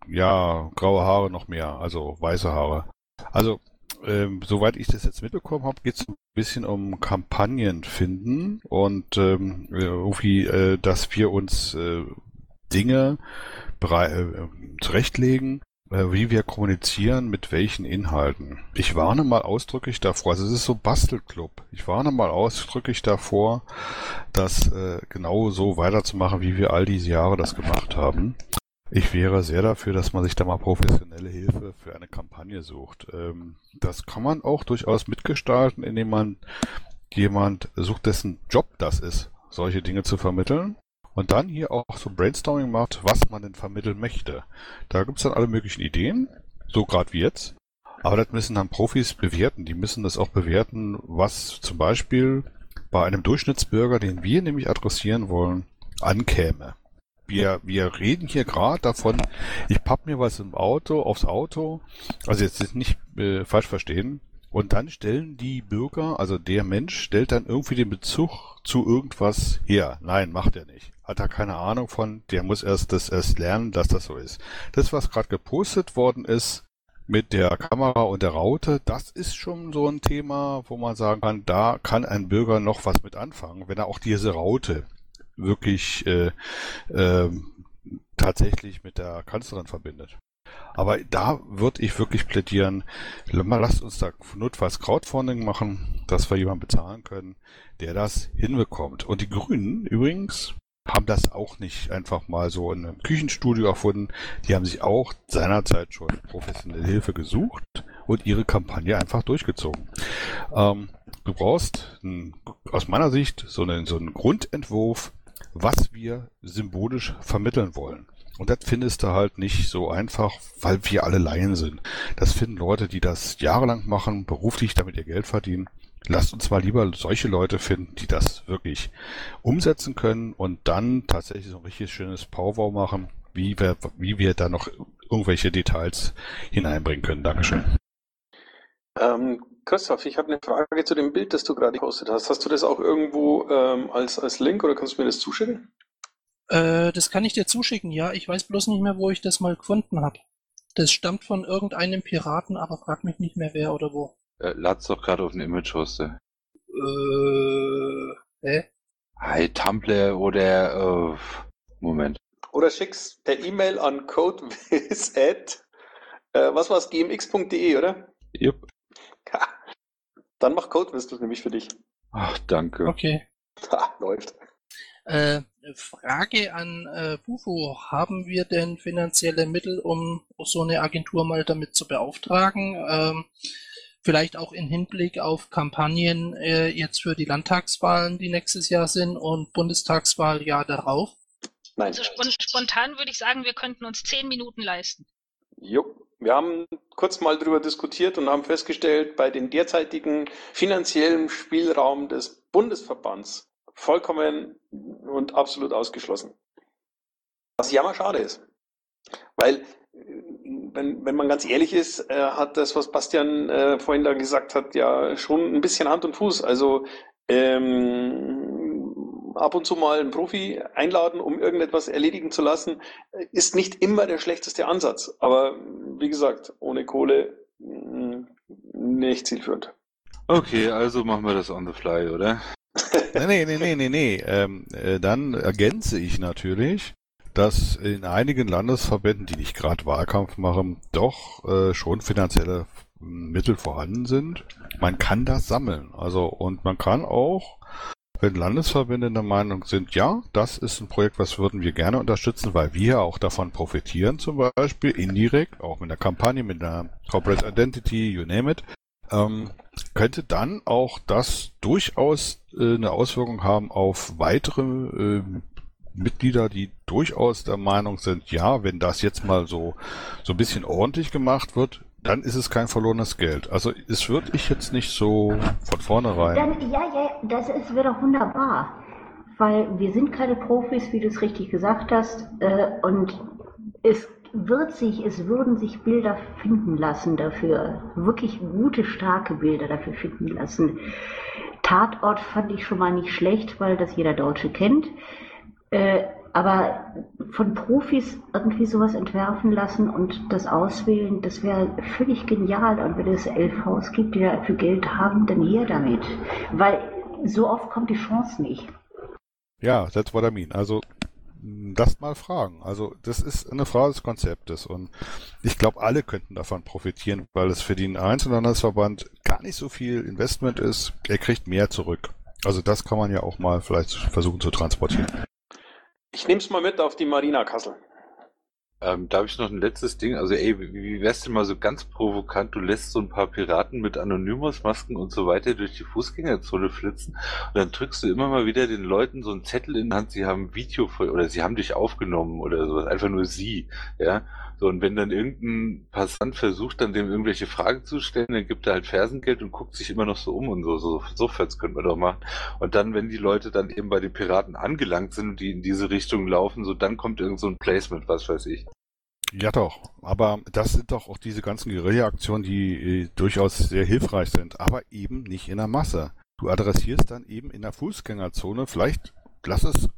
ja, graue Haare noch mehr, also weiße Haare. Also, ähm, soweit ich das jetzt mitbekommen habe, geht es ein bisschen um Kampagnen finden und ähm, irgendwie, äh, dass wir uns äh, Dinge äh, zurechtlegen, äh, wie wir kommunizieren, mit welchen Inhalten. Ich warne mal ausdrücklich davor, also es ist so Bastelclub, ich warne mal ausdrücklich davor, das äh, genau so weiterzumachen, wie wir all diese Jahre das gemacht haben. Ich wäre sehr dafür, dass man sich da mal professionelle Hilfe für eine Kampagne sucht. Ähm, das kann man auch durchaus mitgestalten, indem man jemand sucht, dessen Job das ist, solche Dinge zu vermitteln. Und dann hier auch so Brainstorming macht, was man denn vermitteln möchte. Da gibt es dann alle möglichen Ideen, so gerade wie jetzt. Aber das müssen dann Profis bewerten. Die müssen das auch bewerten, was zum Beispiel bei einem Durchschnittsbürger, den wir nämlich adressieren wollen, ankäme. wir, wir reden hier gerade davon, ich papp mir was im Auto, aufs Auto, also jetzt nicht äh, falsch verstehen, und dann stellen die Bürger, also der Mensch, stellt dann irgendwie den Bezug zu irgendwas her. Nein, macht er nicht. Hat er keine Ahnung von, der muss erst das erst lernen, dass das so ist. Das, was gerade gepostet worden ist, mit der Kamera und der Raute, das ist schon so ein Thema, wo man sagen kann, da kann ein Bürger noch was mit anfangen, wenn er auch diese Raute wirklich äh, äh, tatsächlich mit der Kanzlerin verbindet. Aber da würde ich wirklich plädieren, lasst uns da notfalls Crowdfunding machen, dass wir jemanden bezahlen können, der das hinbekommt. Und die Grünen übrigens haben das auch nicht einfach mal so in einem Küchenstudio erfunden. Die haben sich auch seinerzeit schon professionelle Hilfe gesucht und ihre Kampagne einfach durchgezogen. Ähm, du brauchst ein, aus meiner Sicht so einen, so einen Grundentwurf, was wir symbolisch vermitteln wollen. Und das findest du halt nicht so einfach, weil wir alle Laien sind. Das finden Leute, die das jahrelang machen, beruflich damit ihr Geld verdienen. Lasst uns mal lieber solche Leute finden, die das wirklich umsetzen können und dann tatsächlich so ein richtig schönes Powerwow machen, wie wir, wie wir da noch irgendwelche Details hineinbringen können. Dankeschön. Ähm, Christoph, ich habe eine Frage zu dem Bild, das du gerade gepostet hast. Hast du das auch irgendwo ähm, als, als Link oder kannst du mir das zuschicken? Äh, das kann ich dir zuschicken, ja. Ich weiß bloß nicht mehr, wo ich das mal gefunden habe. Das stammt von irgendeinem Piraten, aber frag mich nicht mehr wer oder wo. Äh, lad's doch gerade auf ein Image hoste. Äh, hä? Hi, Tumblr oder, äh, Moment. Oder schick's per E-Mail an codewiz at, äh, was war's, gmx.de, oder? Jupp. Dann macht Codewiz das nämlich für dich. Ach, danke. Okay. Ha, läuft. Äh, Frage an äh, Bufo. Haben wir denn finanzielle Mittel, um so eine Agentur mal damit zu beauftragen? Ähm, vielleicht auch in Hinblick auf Kampagnen äh, jetzt für die Landtagswahlen, die nächstes Jahr sind und Bundestagswahljahr darauf? Nein. Also spon spontan würde ich sagen, wir könnten uns zehn Minuten leisten. Jo, wir haben kurz mal drüber diskutiert und haben festgestellt, bei dem derzeitigen finanziellen Spielraum des Bundesverbands vollkommen und absolut ausgeschlossen. Was jammerschade ist. Weil, wenn, wenn man ganz ehrlich ist, äh, hat das, was Bastian äh, vorhin da gesagt hat, ja schon ein bisschen Hand und Fuß. Also ähm, ab und zu mal einen Profi einladen, um irgendetwas erledigen zu lassen, ist nicht immer der schlechteste Ansatz. Aber wie gesagt, ohne Kohle mh, nicht zielführend. Okay, also machen wir das on the fly, oder? nee, nee, nee, nee, nee. Ähm, äh, dann ergänze ich natürlich, dass in einigen Landesverbänden, die nicht gerade Wahlkampf machen, doch äh, schon finanzielle Mittel vorhanden sind. Man kann das sammeln. Also und man kann auch, wenn Landesverbände der Meinung sind, ja, das ist ein Projekt, was würden wir gerne unterstützen, weil wir auch davon profitieren, zum Beispiel indirekt, auch mit einer Kampagne, mit einer Corporate Identity, you name it, ähm, könnte dann auch das durchaus äh, eine Auswirkung haben auf weitere äh, Mitglieder, die durchaus der Meinung sind, ja, wenn das jetzt mal so, so ein bisschen ordentlich gemacht wird, dann ist es kein verlorenes Geld. Also es würde ich jetzt nicht so von vornherein. Dann, ja, ja, das ist, doch wunderbar. Weil wir sind keine Profis, wie du es richtig gesagt hast. Äh, und es wird sich, es würden sich Bilder finden lassen dafür. Wirklich gute, starke Bilder dafür finden lassen. Tatort fand ich schon mal nicht schlecht, weil das jeder Deutsche kennt. Äh, aber von Profis irgendwie sowas entwerfen lassen und das auswählen, das wäre völlig genial. Und wenn es LVs gibt, die dafür Geld haben, dann her damit. Weil so oft kommt die Chance nicht. Ja, that's what I mean. Also das mal fragen. Also das ist eine Frage des Konzeptes und ich glaube, alle könnten davon profitieren, weil es für den Einzelhandelsverband gar nicht so viel Investment ist. Er kriegt mehr zurück. Also das kann man ja auch mal vielleicht versuchen zu transportieren. Ich nehme es mal mit auf die Marina Kassel. Ähm, da habe ich noch ein letztes Ding. Also, ey, wie, wie wär's denn mal so ganz provokant? Du lässt so ein paar Piraten mit Anonymous-Masken und so weiter durch die Fußgängerzone flitzen und dann drückst du immer mal wieder den Leuten so einen Zettel in die Hand, sie haben ein Video vor, oder sie haben dich aufgenommen oder sowas. Einfach nur sie, ja. So, und wenn dann irgendein Passant versucht, dann dem irgendwelche Fragen zu stellen, dann gibt er halt Fersengeld und guckt sich immer noch so um und so. So, so Fets könnte man doch machen. Und dann, wenn die Leute dann eben bei den Piraten angelangt sind und die in diese Richtung laufen, so dann kommt irgend so ein Placement, was weiß ich. Ja doch, aber das sind doch auch diese ganzen Guerilla-Aktionen, die äh, durchaus sehr hilfreich sind, aber eben nicht in der Masse. Du adressierst dann eben in der Fußgängerzone, vielleicht lass es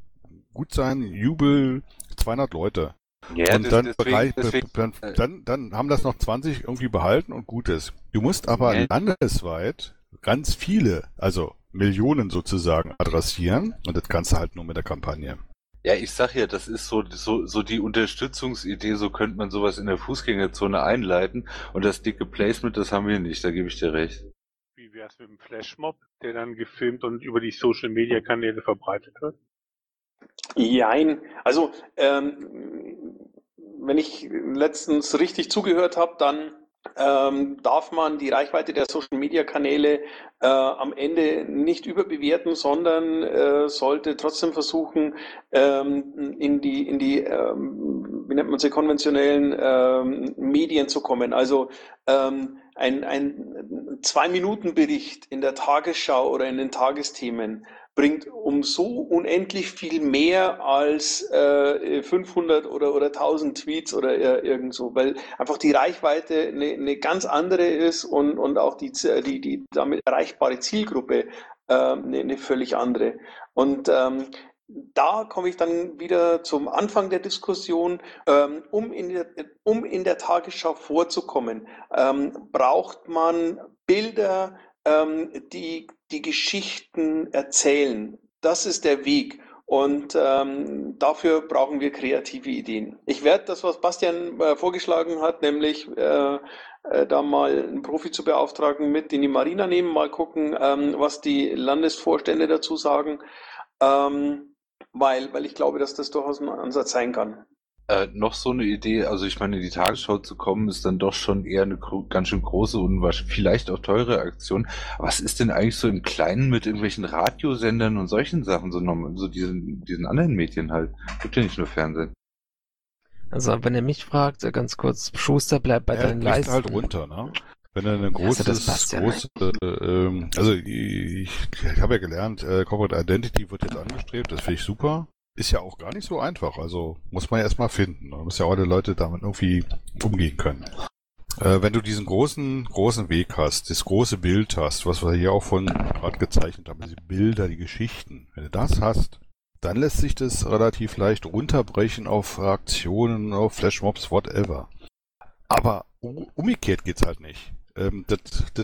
gut sein, Jubel 200 Leute. Ja, und das- dann, deswegen- bereit, deswegen- dann, äh, dann, dann haben das noch 20 irgendwie behalten und gut ist. Du musst aber Ja. landesweit ganz viele, also Millionen sozusagen adressieren und das kannst du halt nur mit der Kampagne. Ja, ich sag ja, das ist so, so, so die Unterstützungsidee, so könnte man sowas in der Fußgängerzone einleiten. Und das dicke Placement, das haben wir nicht, da gebe ich dir recht. Wie wär's mit dem Flashmob, der dann gefilmt und über die Social Media Kanäle verbreitet wird? Jein. Also, ähm, wenn ich letztens richtig zugehört habe, dann ähm, darf man die Reichweite der Social Media Kanäle äh, am Ende nicht überbewerten, sondern äh, sollte trotzdem versuchen, ähm, in die, in die ähm, wie nennt man sie, konventionellen ähm, Medien zu kommen. Also ähm, ein, ein Zwei-Minuten-Bericht in der Tagesschau oder in den Tagesthemen bringt um so unendlich viel mehr als äh, 500 oder, oder 1000 Tweets oder äh, irgend so, weil einfach die Reichweite eine, eine ganz andere ist und, und auch die, die, die damit erreichbare Zielgruppe ähm, eine, eine völlig andere. Und ähm, da komme ich dann wieder zum Anfang der Diskussion. Ähm, um, in der, um in der Tagesschau vorzukommen, ähm, braucht man Bilder, ähm, die die Geschichten erzählen. Das ist der Weg. Und ähm, dafür brauchen wir kreative Ideen. Ich werde das, was Bastian äh, vorgeschlagen hat, nämlich äh, äh, da mal einen Profi zu beauftragen, mit in die Marina nehmen, mal gucken, ähm, was die Landesvorstände dazu sagen, ähm, weil, weil ich glaube, dass das durchaus ein Ansatz sein kann. Äh, noch so eine Idee, also ich meine, in die Tagesschau zu kommen, ist dann doch schon eher eine ganz schön große und vielleicht auch teure Aktion. Was ist denn eigentlich so im Kleinen mit irgendwelchen Radiosendern und solchen Sachen, so, so diesen, diesen anderen Medien halt? Gibt ja nicht nur Fernsehen. Also, wenn ihr mich fragt, äh, ganz kurz, Schuster bleibt bei Ja, deinen Leisten. halt runter, ne? Wenn er ein Also großes, das passt ja große, äh, ähm, also ich, ich habe ja gelernt, äh, Corporate Identity wird jetzt angestrebt, das finde ich super. Ist ja auch gar nicht so einfach, also muss man ja erstmal finden. Da muss ja auch alle Leute damit irgendwie umgehen können. Äh, wenn du diesen großen, großen Weg hast, das große Bild hast, was wir hier auch von gerade gezeichnet haben, diese Bilder, die Geschichten, wenn du das hast, dann lässt sich das relativ leicht runterbrechen auf Fraktionen, auf Flashmobs, whatever. Aber umgekehrt geht's halt nicht. Ähm, das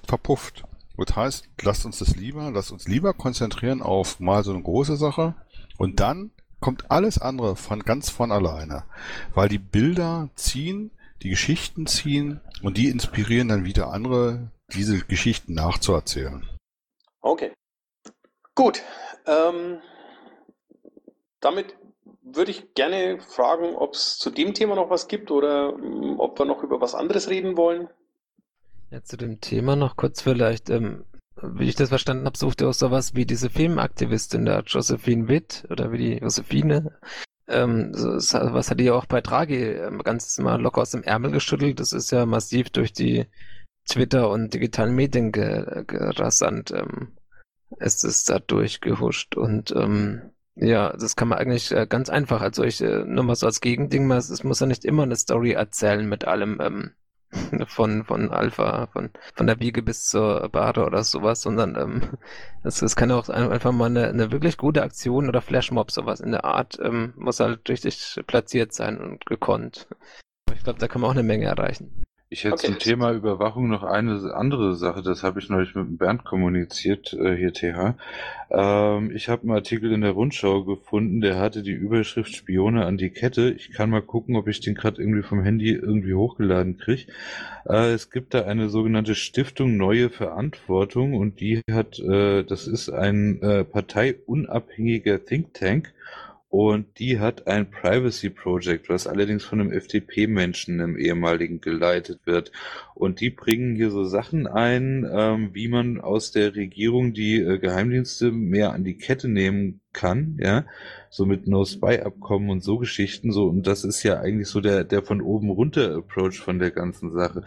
verpufft. Das heißt, lasst uns das lieber, lasst uns lieber konzentrieren auf mal so eine große Sache und dann kommt alles andere von ganz von alleine. Weil die Bilder ziehen, die Geschichten ziehen und die inspirieren dann wieder andere, diese Geschichten nachzuerzählen. Okay. Gut. Ähm, damit würde ich gerne fragen, ob es zu dem Thema noch was gibt oder mm, ob wir noch über was anderes reden wollen. Ja, zu dem Thema noch kurz vielleicht, ähm, wie ich das verstanden habe, sucht ihr auch sowas wie diese Filmaktivistin da, Josephine Witt, oder wie die Josephine. Ähm, was hat die auch bei Draghi ähm, ganz mal locker aus dem Ärmel geschüttelt? Das ist ja massiv durch die Twitter und digitalen Medien ge gerasant. Ähm, es ist da durchgehuscht und ähm, ja, das kann man eigentlich äh, ganz einfach, also ich, äh, nur mal so als Gegending, mal, es muss ja nicht immer eine Story erzählen mit allem, ähm, von, von Alpha, von, von der Wiege bis zur Bade oder sowas, sondern ähm, das, das kann auch ein- einfach mal eine, eine wirklich gute Aktion oder Flashmob, sowas in der Art, ähm, muss halt richtig platziert sein und gekonnt. Ich glaube, da kann man auch eine Menge erreichen. Ich hätte Okay. zum Thema Überwachung noch eine andere Sache, das habe ich neulich mit dem Bernd kommuniziert, äh, hier TH. Ähm, ich habe einen Artikel in der Rundschau gefunden, der hatte die Überschrift Spione an die Kette. Ich kann mal gucken, ob ich den gerade irgendwie vom Handy irgendwie hochgeladen kriege. Äh, es gibt da eine sogenannte Stiftung Neue Verantwortung und die hat, äh, das ist ein äh, parteiunabhängiger Think Tank Und die hat ein Privacy Project, was allerdings von einem FDP-Menschen, einem ehemaligen, geleitet wird. Und die bringen hier so Sachen ein, ähm, wie man aus der Regierung die äh, Geheimdienste mehr an die Kette nehmen kann, ja, so mit No-Spy-Abkommen und so Geschichten, so, und das ist ja eigentlich so der, der von oben runter Approach von der ganzen Sache.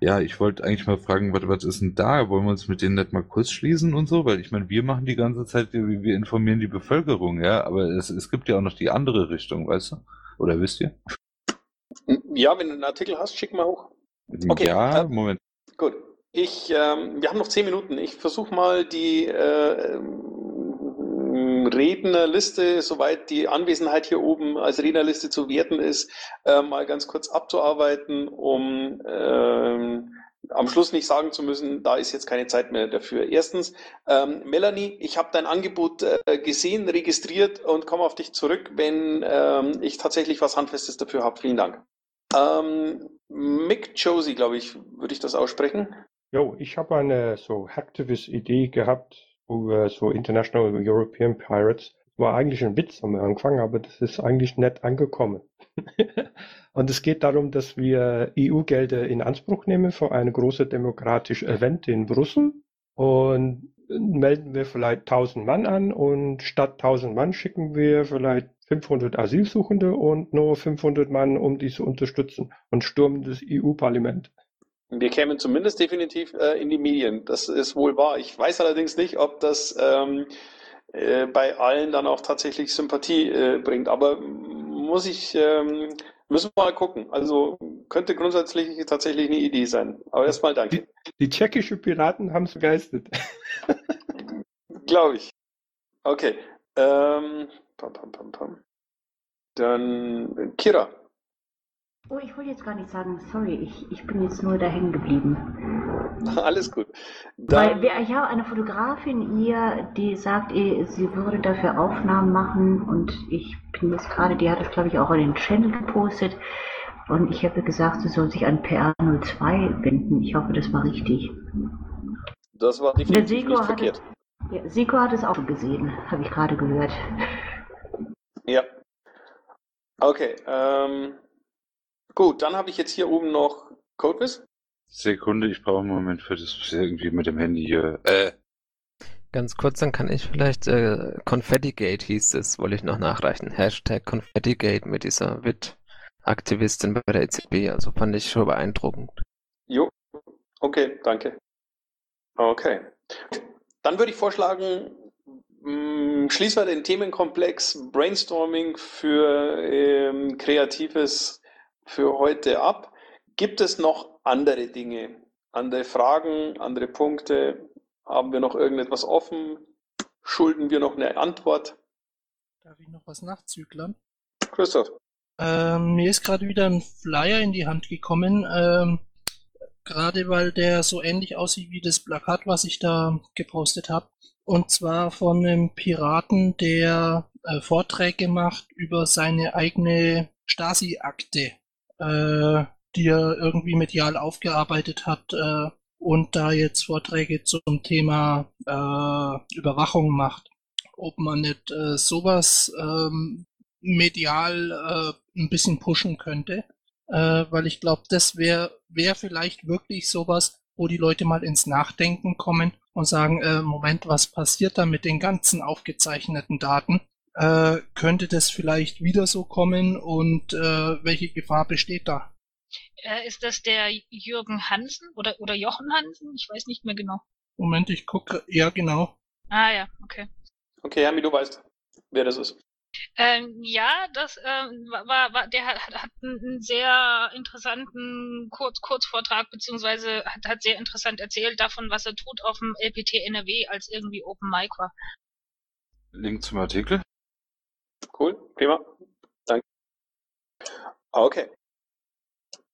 Ja, ich wollte eigentlich mal fragen, was, was ist denn da? Wollen wir uns mit denen nicht mal kurz schließen und so? Weil ich meine, wir machen die ganze Zeit, wir, wir informieren die Bevölkerung, ja, aber es, es gibt ja auch noch die andere Richtung, weißt du? Oder wisst ihr? Ja, wenn du einen Artikel hast, schick mal hoch. Okay, ja, äh, Moment. Gut. Ich, ähm, wir haben noch zehn Minuten. Ich versuche mal die äh, Rednerliste, soweit die Anwesenheit hier oben als Rednerliste zu werten ist, äh, mal ganz kurz abzuarbeiten, um ähm, am Schluss nicht sagen zu müssen, da ist jetzt keine Zeit mehr dafür. Erstens, ähm, Melanie, ich habe dein Angebot äh, gesehen, registriert und komme auf dich zurück, wenn ähm, ich tatsächlich was Handfestes dafür habe. Vielen Dank. Ähm, Mick Josie, glaube ich, würde ich das aussprechen. Jo, ich habe eine so Hacktivist-Idee gehabt so International European Pirates. War eigentlich ein Witz am Anfang, aber das ist eigentlich nett angekommen. Und es geht darum, dass wir EU-Gelder in Anspruch nehmen für ein großes demokratisches Event in Brüssel und melden wir vielleicht 1000 Mann an und statt 1000 Mann schicken wir vielleicht 500 Asylsuchende und nur 500 Mann, um die zu unterstützen und stürmen das EU-Parlament. Wir kämen zumindest definitiv äh, in die Medien. Das ist wohl wahr. Ich weiß allerdings nicht, ob das ähm, äh, bei allen dann auch tatsächlich Sympathie äh, bringt. Aber muss ich, ähm, müssen wir mal gucken. Also könnte grundsätzlich tatsächlich eine Idee sein. Aber erstmal danke. Die, die tschechische Piraten haben es begeistert. Glaube ich. Okay. Ähm, pam, pam, pam, pam. Dann Kira. Oh, ich wollte jetzt gar nicht sagen, sorry, ich, ich bin jetzt nur da hängen geblieben. Alles gut. Weil Dann, wir, ich habe eine Fotografin hier, die sagt, eh, sie würde dafür Aufnahmen machen und ich bin jetzt gerade, die hat es glaube ich auch in den Channel gepostet und ich habe gesagt, sie soll sich an PR02 wenden. Ich hoffe, das war richtig. das war definitiv Seko nicht verkehrt. es, ja, Seko hat es auch gesehen, habe ich gerade gehört. Ja. Okay. Ähm, gut, dann habe ich jetzt hier oben noch Codewiz. Sekunde, ich brauche einen Moment für das irgendwie mit dem Handy hier. Äh, Ganz kurz, dann kann ich vielleicht, äh, Confettigate hieß es, wollte ich noch nachreichen. Hashtag Confettigate mit dieser WIT-Aktivistin bei der EZB. Also fand ich schon beeindruckend. Jo. Okay, danke. Okay. Dann würde ich vorschlagen, mh, schließen wir den Themenkomplex Brainstorming für ähm, Kreatives für heute ab. Gibt es noch andere Dinge, andere Fragen, andere Punkte? Haben wir noch irgendetwas offen? Schulden wir noch eine Antwort? Darf ich noch was nachzüglern? Christoph. Ähm, mir ist gerade wieder ein Flyer in die Hand gekommen, ähm, gerade weil der so ähnlich aussieht wie das Plakat, was ich da gepostet habe. Und zwar von einem Piraten, der äh, Vorträge macht über seine eigene Stasi-Akte, äh, die er irgendwie medial aufgearbeitet hat äh, und da jetzt Vorträge zum Thema äh, Überwachung macht. Ob man nicht äh, sowas ähm, medial äh, ein bisschen pushen könnte, äh, weil ich glaube, das wäre wär vielleicht wirklich sowas, wo die Leute mal ins Nachdenken kommen und sagen, äh, Moment, was passiert da mit den ganzen aufgezeichneten Daten? Äh, könnte das vielleicht wieder so kommen und äh, welche Gefahr besteht da? Äh, ist das der Jürgen Hansen oder, oder Jochen Hansen? Ich weiß nicht mehr genau. Moment, ich gucke, ja genau. Ah ja, okay. Okay, Hermi, du weißt, wer das ist. Ähm, ja, das ähm, war, war, der hat, hat einen sehr interessanten Kurz Kurzvortrag beziehungsweise hat, hat sehr interessant erzählt davon, was er tut auf dem LPT NRW, als irgendwie Open Mic war. Link zum Artikel. Cool, prima. Danke. Okay.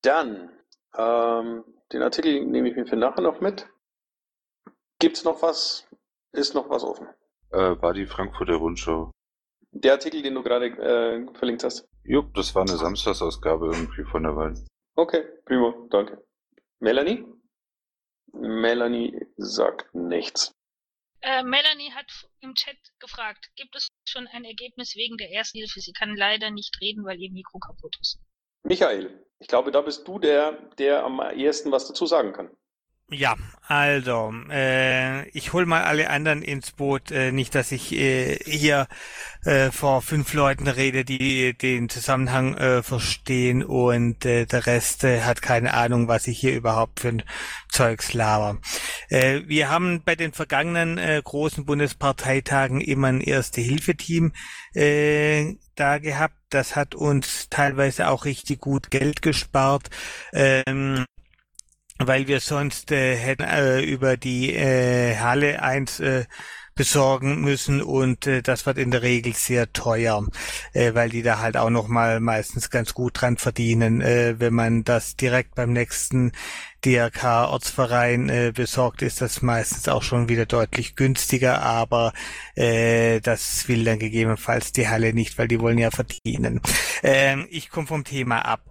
Dann, ähm, den Artikel nehme ich mir für nachher noch mit. Gibt's noch was? Ist noch was offen? Äh, war die Frankfurter Rundschau. Der Artikel, den du gerade äh, verlinkt hast. Jupp, das war eine Samstagsausgabe irgendwie von der Wahl. Okay, prima, danke. Melanie? Melanie sagt nichts. Äh, Melanie hat im Chat gefragt, gibt es schon ein Ergebnis wegen der Ersthilfe? Sie kann leider nicht reden, weil ihr Mikro kaputt ist. Michael, ich glaube, da bist du der, der am ehesten was dazu sagen kann. Ja, also, äh, ich hol mal alle anderen ins Boot. Äh, nicht, dass ich äh, hier äh, vor fünf Leuten rede, die den Zusammenhang äh, verstehen und äh, der Rest äh, hat keine Ahnung, was ich hier überhaupt für ein Zeugs laber. Äh, wir haben bei den vergangenen äh, großen Bundesparteitagen immer ein Erste-Hilfe-Team äh, da gehabt. Das hat uns teilweise auch richtig gut Geld gespart. Ähm, weil wir sonst äh, hätten äh, über die äh, Halle eins äh, besorgen müssen und äh, das wird in der Regel sehr teuer, äh, weil die da halt auch noch mal meistens ganz gut dran verdienen, äh, wenn man das direkt beim nächsten DRK-Ortsverein äh, besorgt, ist das meistens auch schon wieder deutlich günstiger, aber äh, das will dann gegebenenfalls die Halle nicht, weil die wollen ja verdienen. Ähm, ich komme vom Thema ab.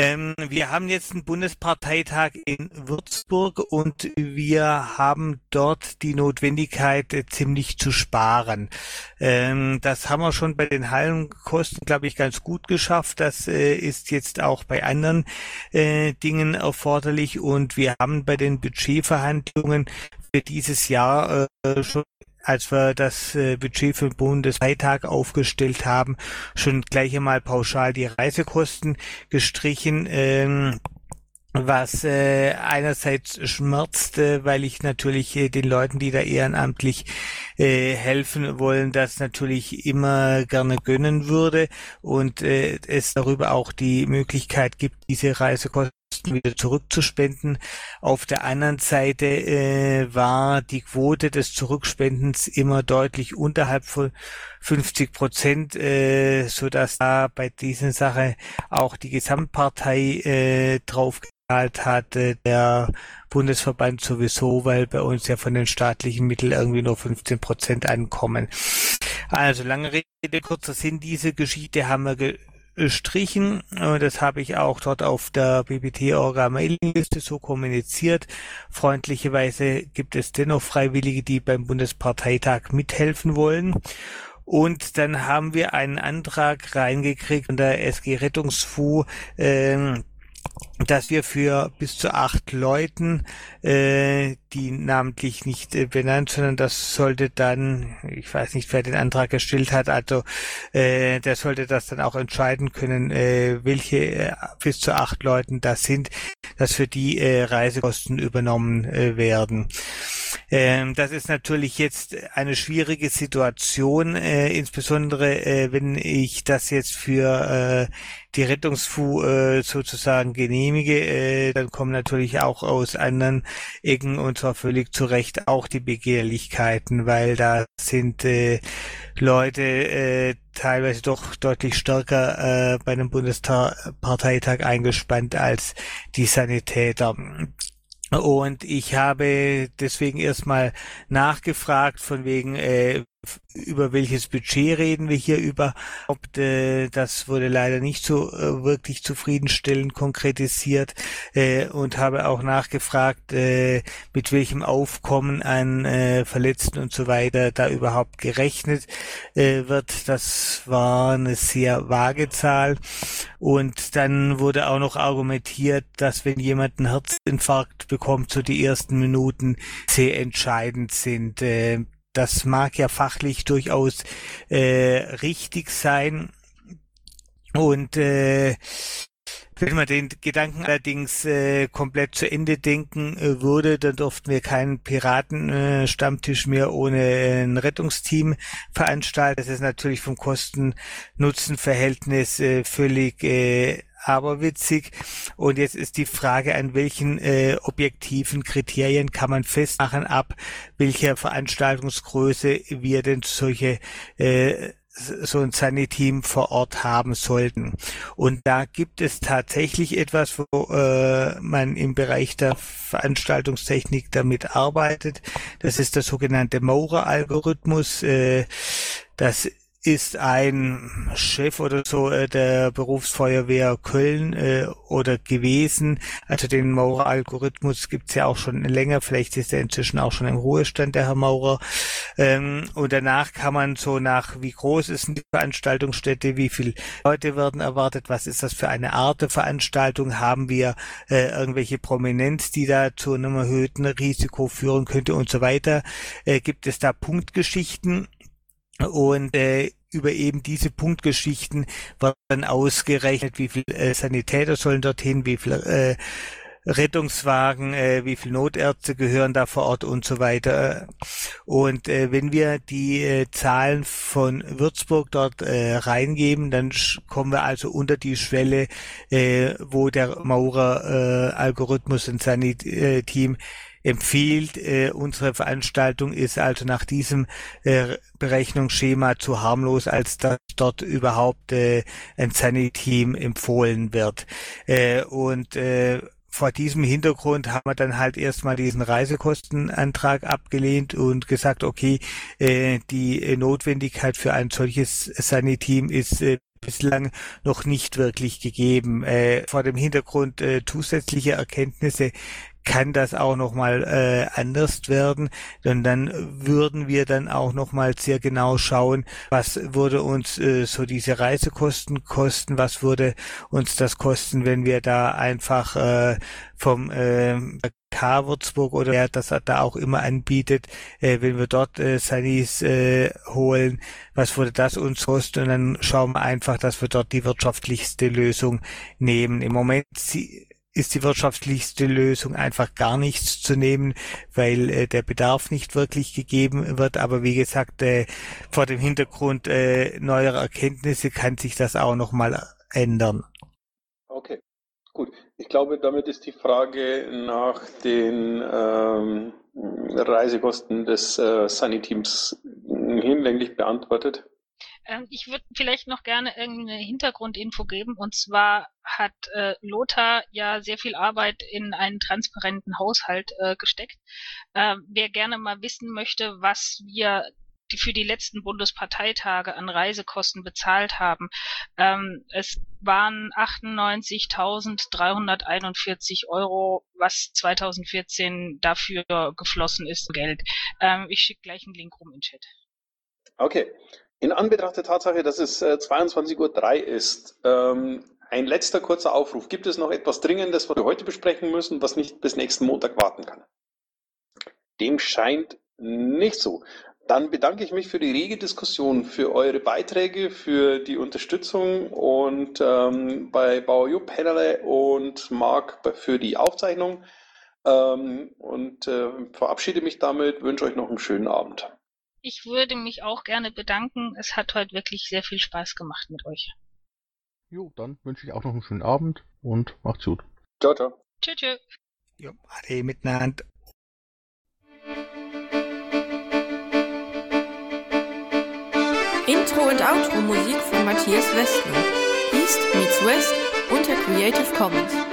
Ähm, wir haben jetzt einen Bundesparteitag in Würzburg und wir haben dort die Notwendigkeit, äh, ziemlich zu sparen. Ähm, das haben wir schon bei den Hallenkosten, glaube ich, ganz gut geschafft. Das äh, ist jetzt auch bei anderen äh, Dingen erforderlich und wir haben bei den Budgetverhandlungen für dieses Jahr äh, schon als wir das äh, Budget für den Bundesparteitag aufgestellt haben, schon gleich einmal pauschal die Reisekosten gestrichen. Ähm, was äh, einerseits schmerzt, äh, weil ich natürlich äh, den Leuten, die da ehrenamtlich äh, helfen wollen, das natürlich immer gerne gönnen würde und äh, es darüber auch die Möglichkeit gibt, diese Reisekosten wieder zurückzuspenden. Auf der anderen Seite äh, war die Quote des Zurückspendens immer deutlich unterhalb von 50 Prozent, äh, so dass da bei dieser Sache auch die Gesamtpartei äh, drauf hatte, der Bundesverband sowieso, weil bei uns ja von den staatlichen Mitteln irgendwie nur 15 Prozent ankommen. Also lange Rede, kurzer Sinn, diese Geschichte haben wir gestrichen. Das habe ich auch dort auf der BBT-Orga-Mailingliste so kommuniziert. Freundlicherweise gibt es dennoch Freiwillige, die beim Bundesparteitag mithelfen wollen. Und dann haben wir einen Antrag reingekriegt von der SG Rettungsfu, ähm, dass wir für bis zu acht Leuten, äh, die namentlich nicht äh, benannt, sondern das sollte dann, ich weiß nicht, wer den Antrag gestellt hat, also äh, der sollte das dann auch entscheiden können, äh, welche äh, bis zu acht Leuten das sind, dass für die äh, Reisekosten übernommen äh, werden. Ähm, das ist natürlich jetzt eine schwierige Situation, äh, insbesondere äh, wenn ich das jetzt für äh, die Rettungsfu äh, sozusagen genehmige, äh, dann kommen natürlich auch aus anderen Ecken und zwar völlig zu Recht auch die Begehrlichkeiten, weil da sind äh, Leute äh, teilweise doch deutlich stärker äh, bei einem Bundesparteitag eingespannt als die Sanitäter. Und ich habe deswegen erstmal nachgefragt von wegen, äh, über welches Budget reden wir hier überhaupt? Äh, das wurde leider nicht so äh, wirklich zufriedenstellend konkretisiert äh, und habe auch nachgefragt, äh, mit welchem Aufkommen an äh, Verletzten und so weiter da überhaupt gerechnet äh, wird. Das war eine sehr vage Zahl. Und dann wurde auch noch argumentiert, dass wenn jemand einen Herzinfarkt bekommt, so die ersten Minuten sehr entscheidend sind. Äh, das mag ja fachlich durchaus äh, richtig sein. Und äh, wenn man den Gedanken allerdings äh, komplett zu Ende denken äh, würde, dann durften wir keinen Piraten-Stammtisch äh, mehr ohne ein Rettungsteam veranstalten. Das ist natürlich vom Kosten-Nutzen-Verhältnis äh, völlig äh, aberwitzig. Und jetzt ist die Frage, an welchen äh, objektiven Kriterien kann man festmachen, ab welcher Veranstaltungsgröße wir denn solche äh, so ein Saniteam vor Ort haben sollten. Und da gibt es tatsächlich etwas, wo äh, man im Bereich der Veranstaltungstechnik damit arbeitet. Das ist der sogenannte Maurer-Algorithmus. Äh, das ist ein Chef oder so äh, der Berufsfeuerwehr Köln äh, oder gewesen. Also den Maurer-Algorithmus gibt's ja auch schon länger. Vielleicht ist er inzwischen auch schon im Ruhestand, der Herr Maurer. Ähm, und danach kann man so nach, wie groß ist die Veranstaltungsstätte, wie viele Leute werden erwartet, was ist das für eine Art der Veranstaltung, haben wir äh, irgendwelche Prominenz, die da zu einem erhöhten Risiko führen könnte und so weiter. Äh, gibt es da Punktgeschichten? Und äh, über eben diese Punktgeschichten wird dann ausgerechnet, wie viel äh, Sanitäter sollen dorthin, wie viel äh, Rettungswagen, äh, wie viel Notärzte gehören da vor Ort und so weiter. Und äh, wenn wir die äh, Zahlen von Würzburg dort äh, reingeben, dann kommen wir also unter die Schwelle, äh, wo der Maurer äh, und sein äh, Team empfiehlt. Äh, unsere Veranstaltung ist also nach diesem äh, Berechnungsschema zu harmlos, als dass dort überhaupt äh, ein Sunny-Team empfohlen wird. Äh, und äh, vor diesem Hintergrund haben wir dann halt erstmal diesen Reisekostenantrag abgelehnt und gesagt, okay, äh, die Notwendigkeit für ein solches Sunny-Team ist äh, bislang noch nicht wirklich gegeben. Äh, vor dem Hintergrund äh, zusätzlicher Erkenntnisse kann das auch nochmal äh, anders werden. Und dann würden wir dann auch nochmal sehr genau schauen, was würde uns äh, so diese Reisekosten kosten, was würde uns das kosten, wenn wir da einfach äh, vom äh, K Würzburg oder wer das da auch immer anbietet, äh, wenn wir dort äh, Sunnies äh, holen, was würde das uns kosten? Und dann schauen wir einfach, dass wir dort die wirtschaftlichste Lösung nehmen. Im Moment ist die wirtschaftlichste Lösung einfach gar nichts zu nehmen, weil äh, der Bedarf nicht wirklich gegeben wird. Aber wie gesagt, äh, vor dem Hintergrund äh, neuer Erkenntnisse kann sich das auch nochmal ändern. Okay, gut. Ich glaube, damit ist die Frage nach den ähm, Reisekosten des äh, Sunny-Teams hinlänglich beantwortet. Ähm, ich würde vielleicht noch gerne irgendeine Hintergrundinfo geben. Und zwar hat äh, Lothar ja sehr viel Arbeit in einen transparenten Haushalt äh, gesteckt. Äh, wer gerne mal wissen möchte, was wir die für die letzten Bundesparteitage an Reisekosten bezahlt haben. Ähm, es waren 98.341 Euro, was 2014 dafür geflossen ist, Geld. Ähm, ich schicke gleich einen Link rum in den Chat. Okay. In Anbetracht der Tatsache, dass es äh, 22.03 Uhr ist, ähm, ein letzter kurzer Aufruf. Gibt es noch etwas Dringendes, was wir heute besprechen müssen, was nicht bis nächsten Montag warten kann? Dem scheint nicht so. Dann bedanke ich mich für die rege Diskussion, für eure Beiträge, für die Unterstützung und ähm, bei Bauer Jupp, Hennerle und Marc für die Aufzeichnung ähm, und äh, verabschiede mich damit, wünsche euch noch einen schönen Abend. Ich würde mich auch gerne bedanken. Es hat heute wirklich sehr viel Spaß gemacht mit euch. Jo, dann wünsche ich auch noch einen schönen Abend und macht's gut. Ciao, ciao. Tschö, tschö. Jo, ade miteinander. Intro und Outro Musik von Matthias Westner. East meets West unter Creative Commons.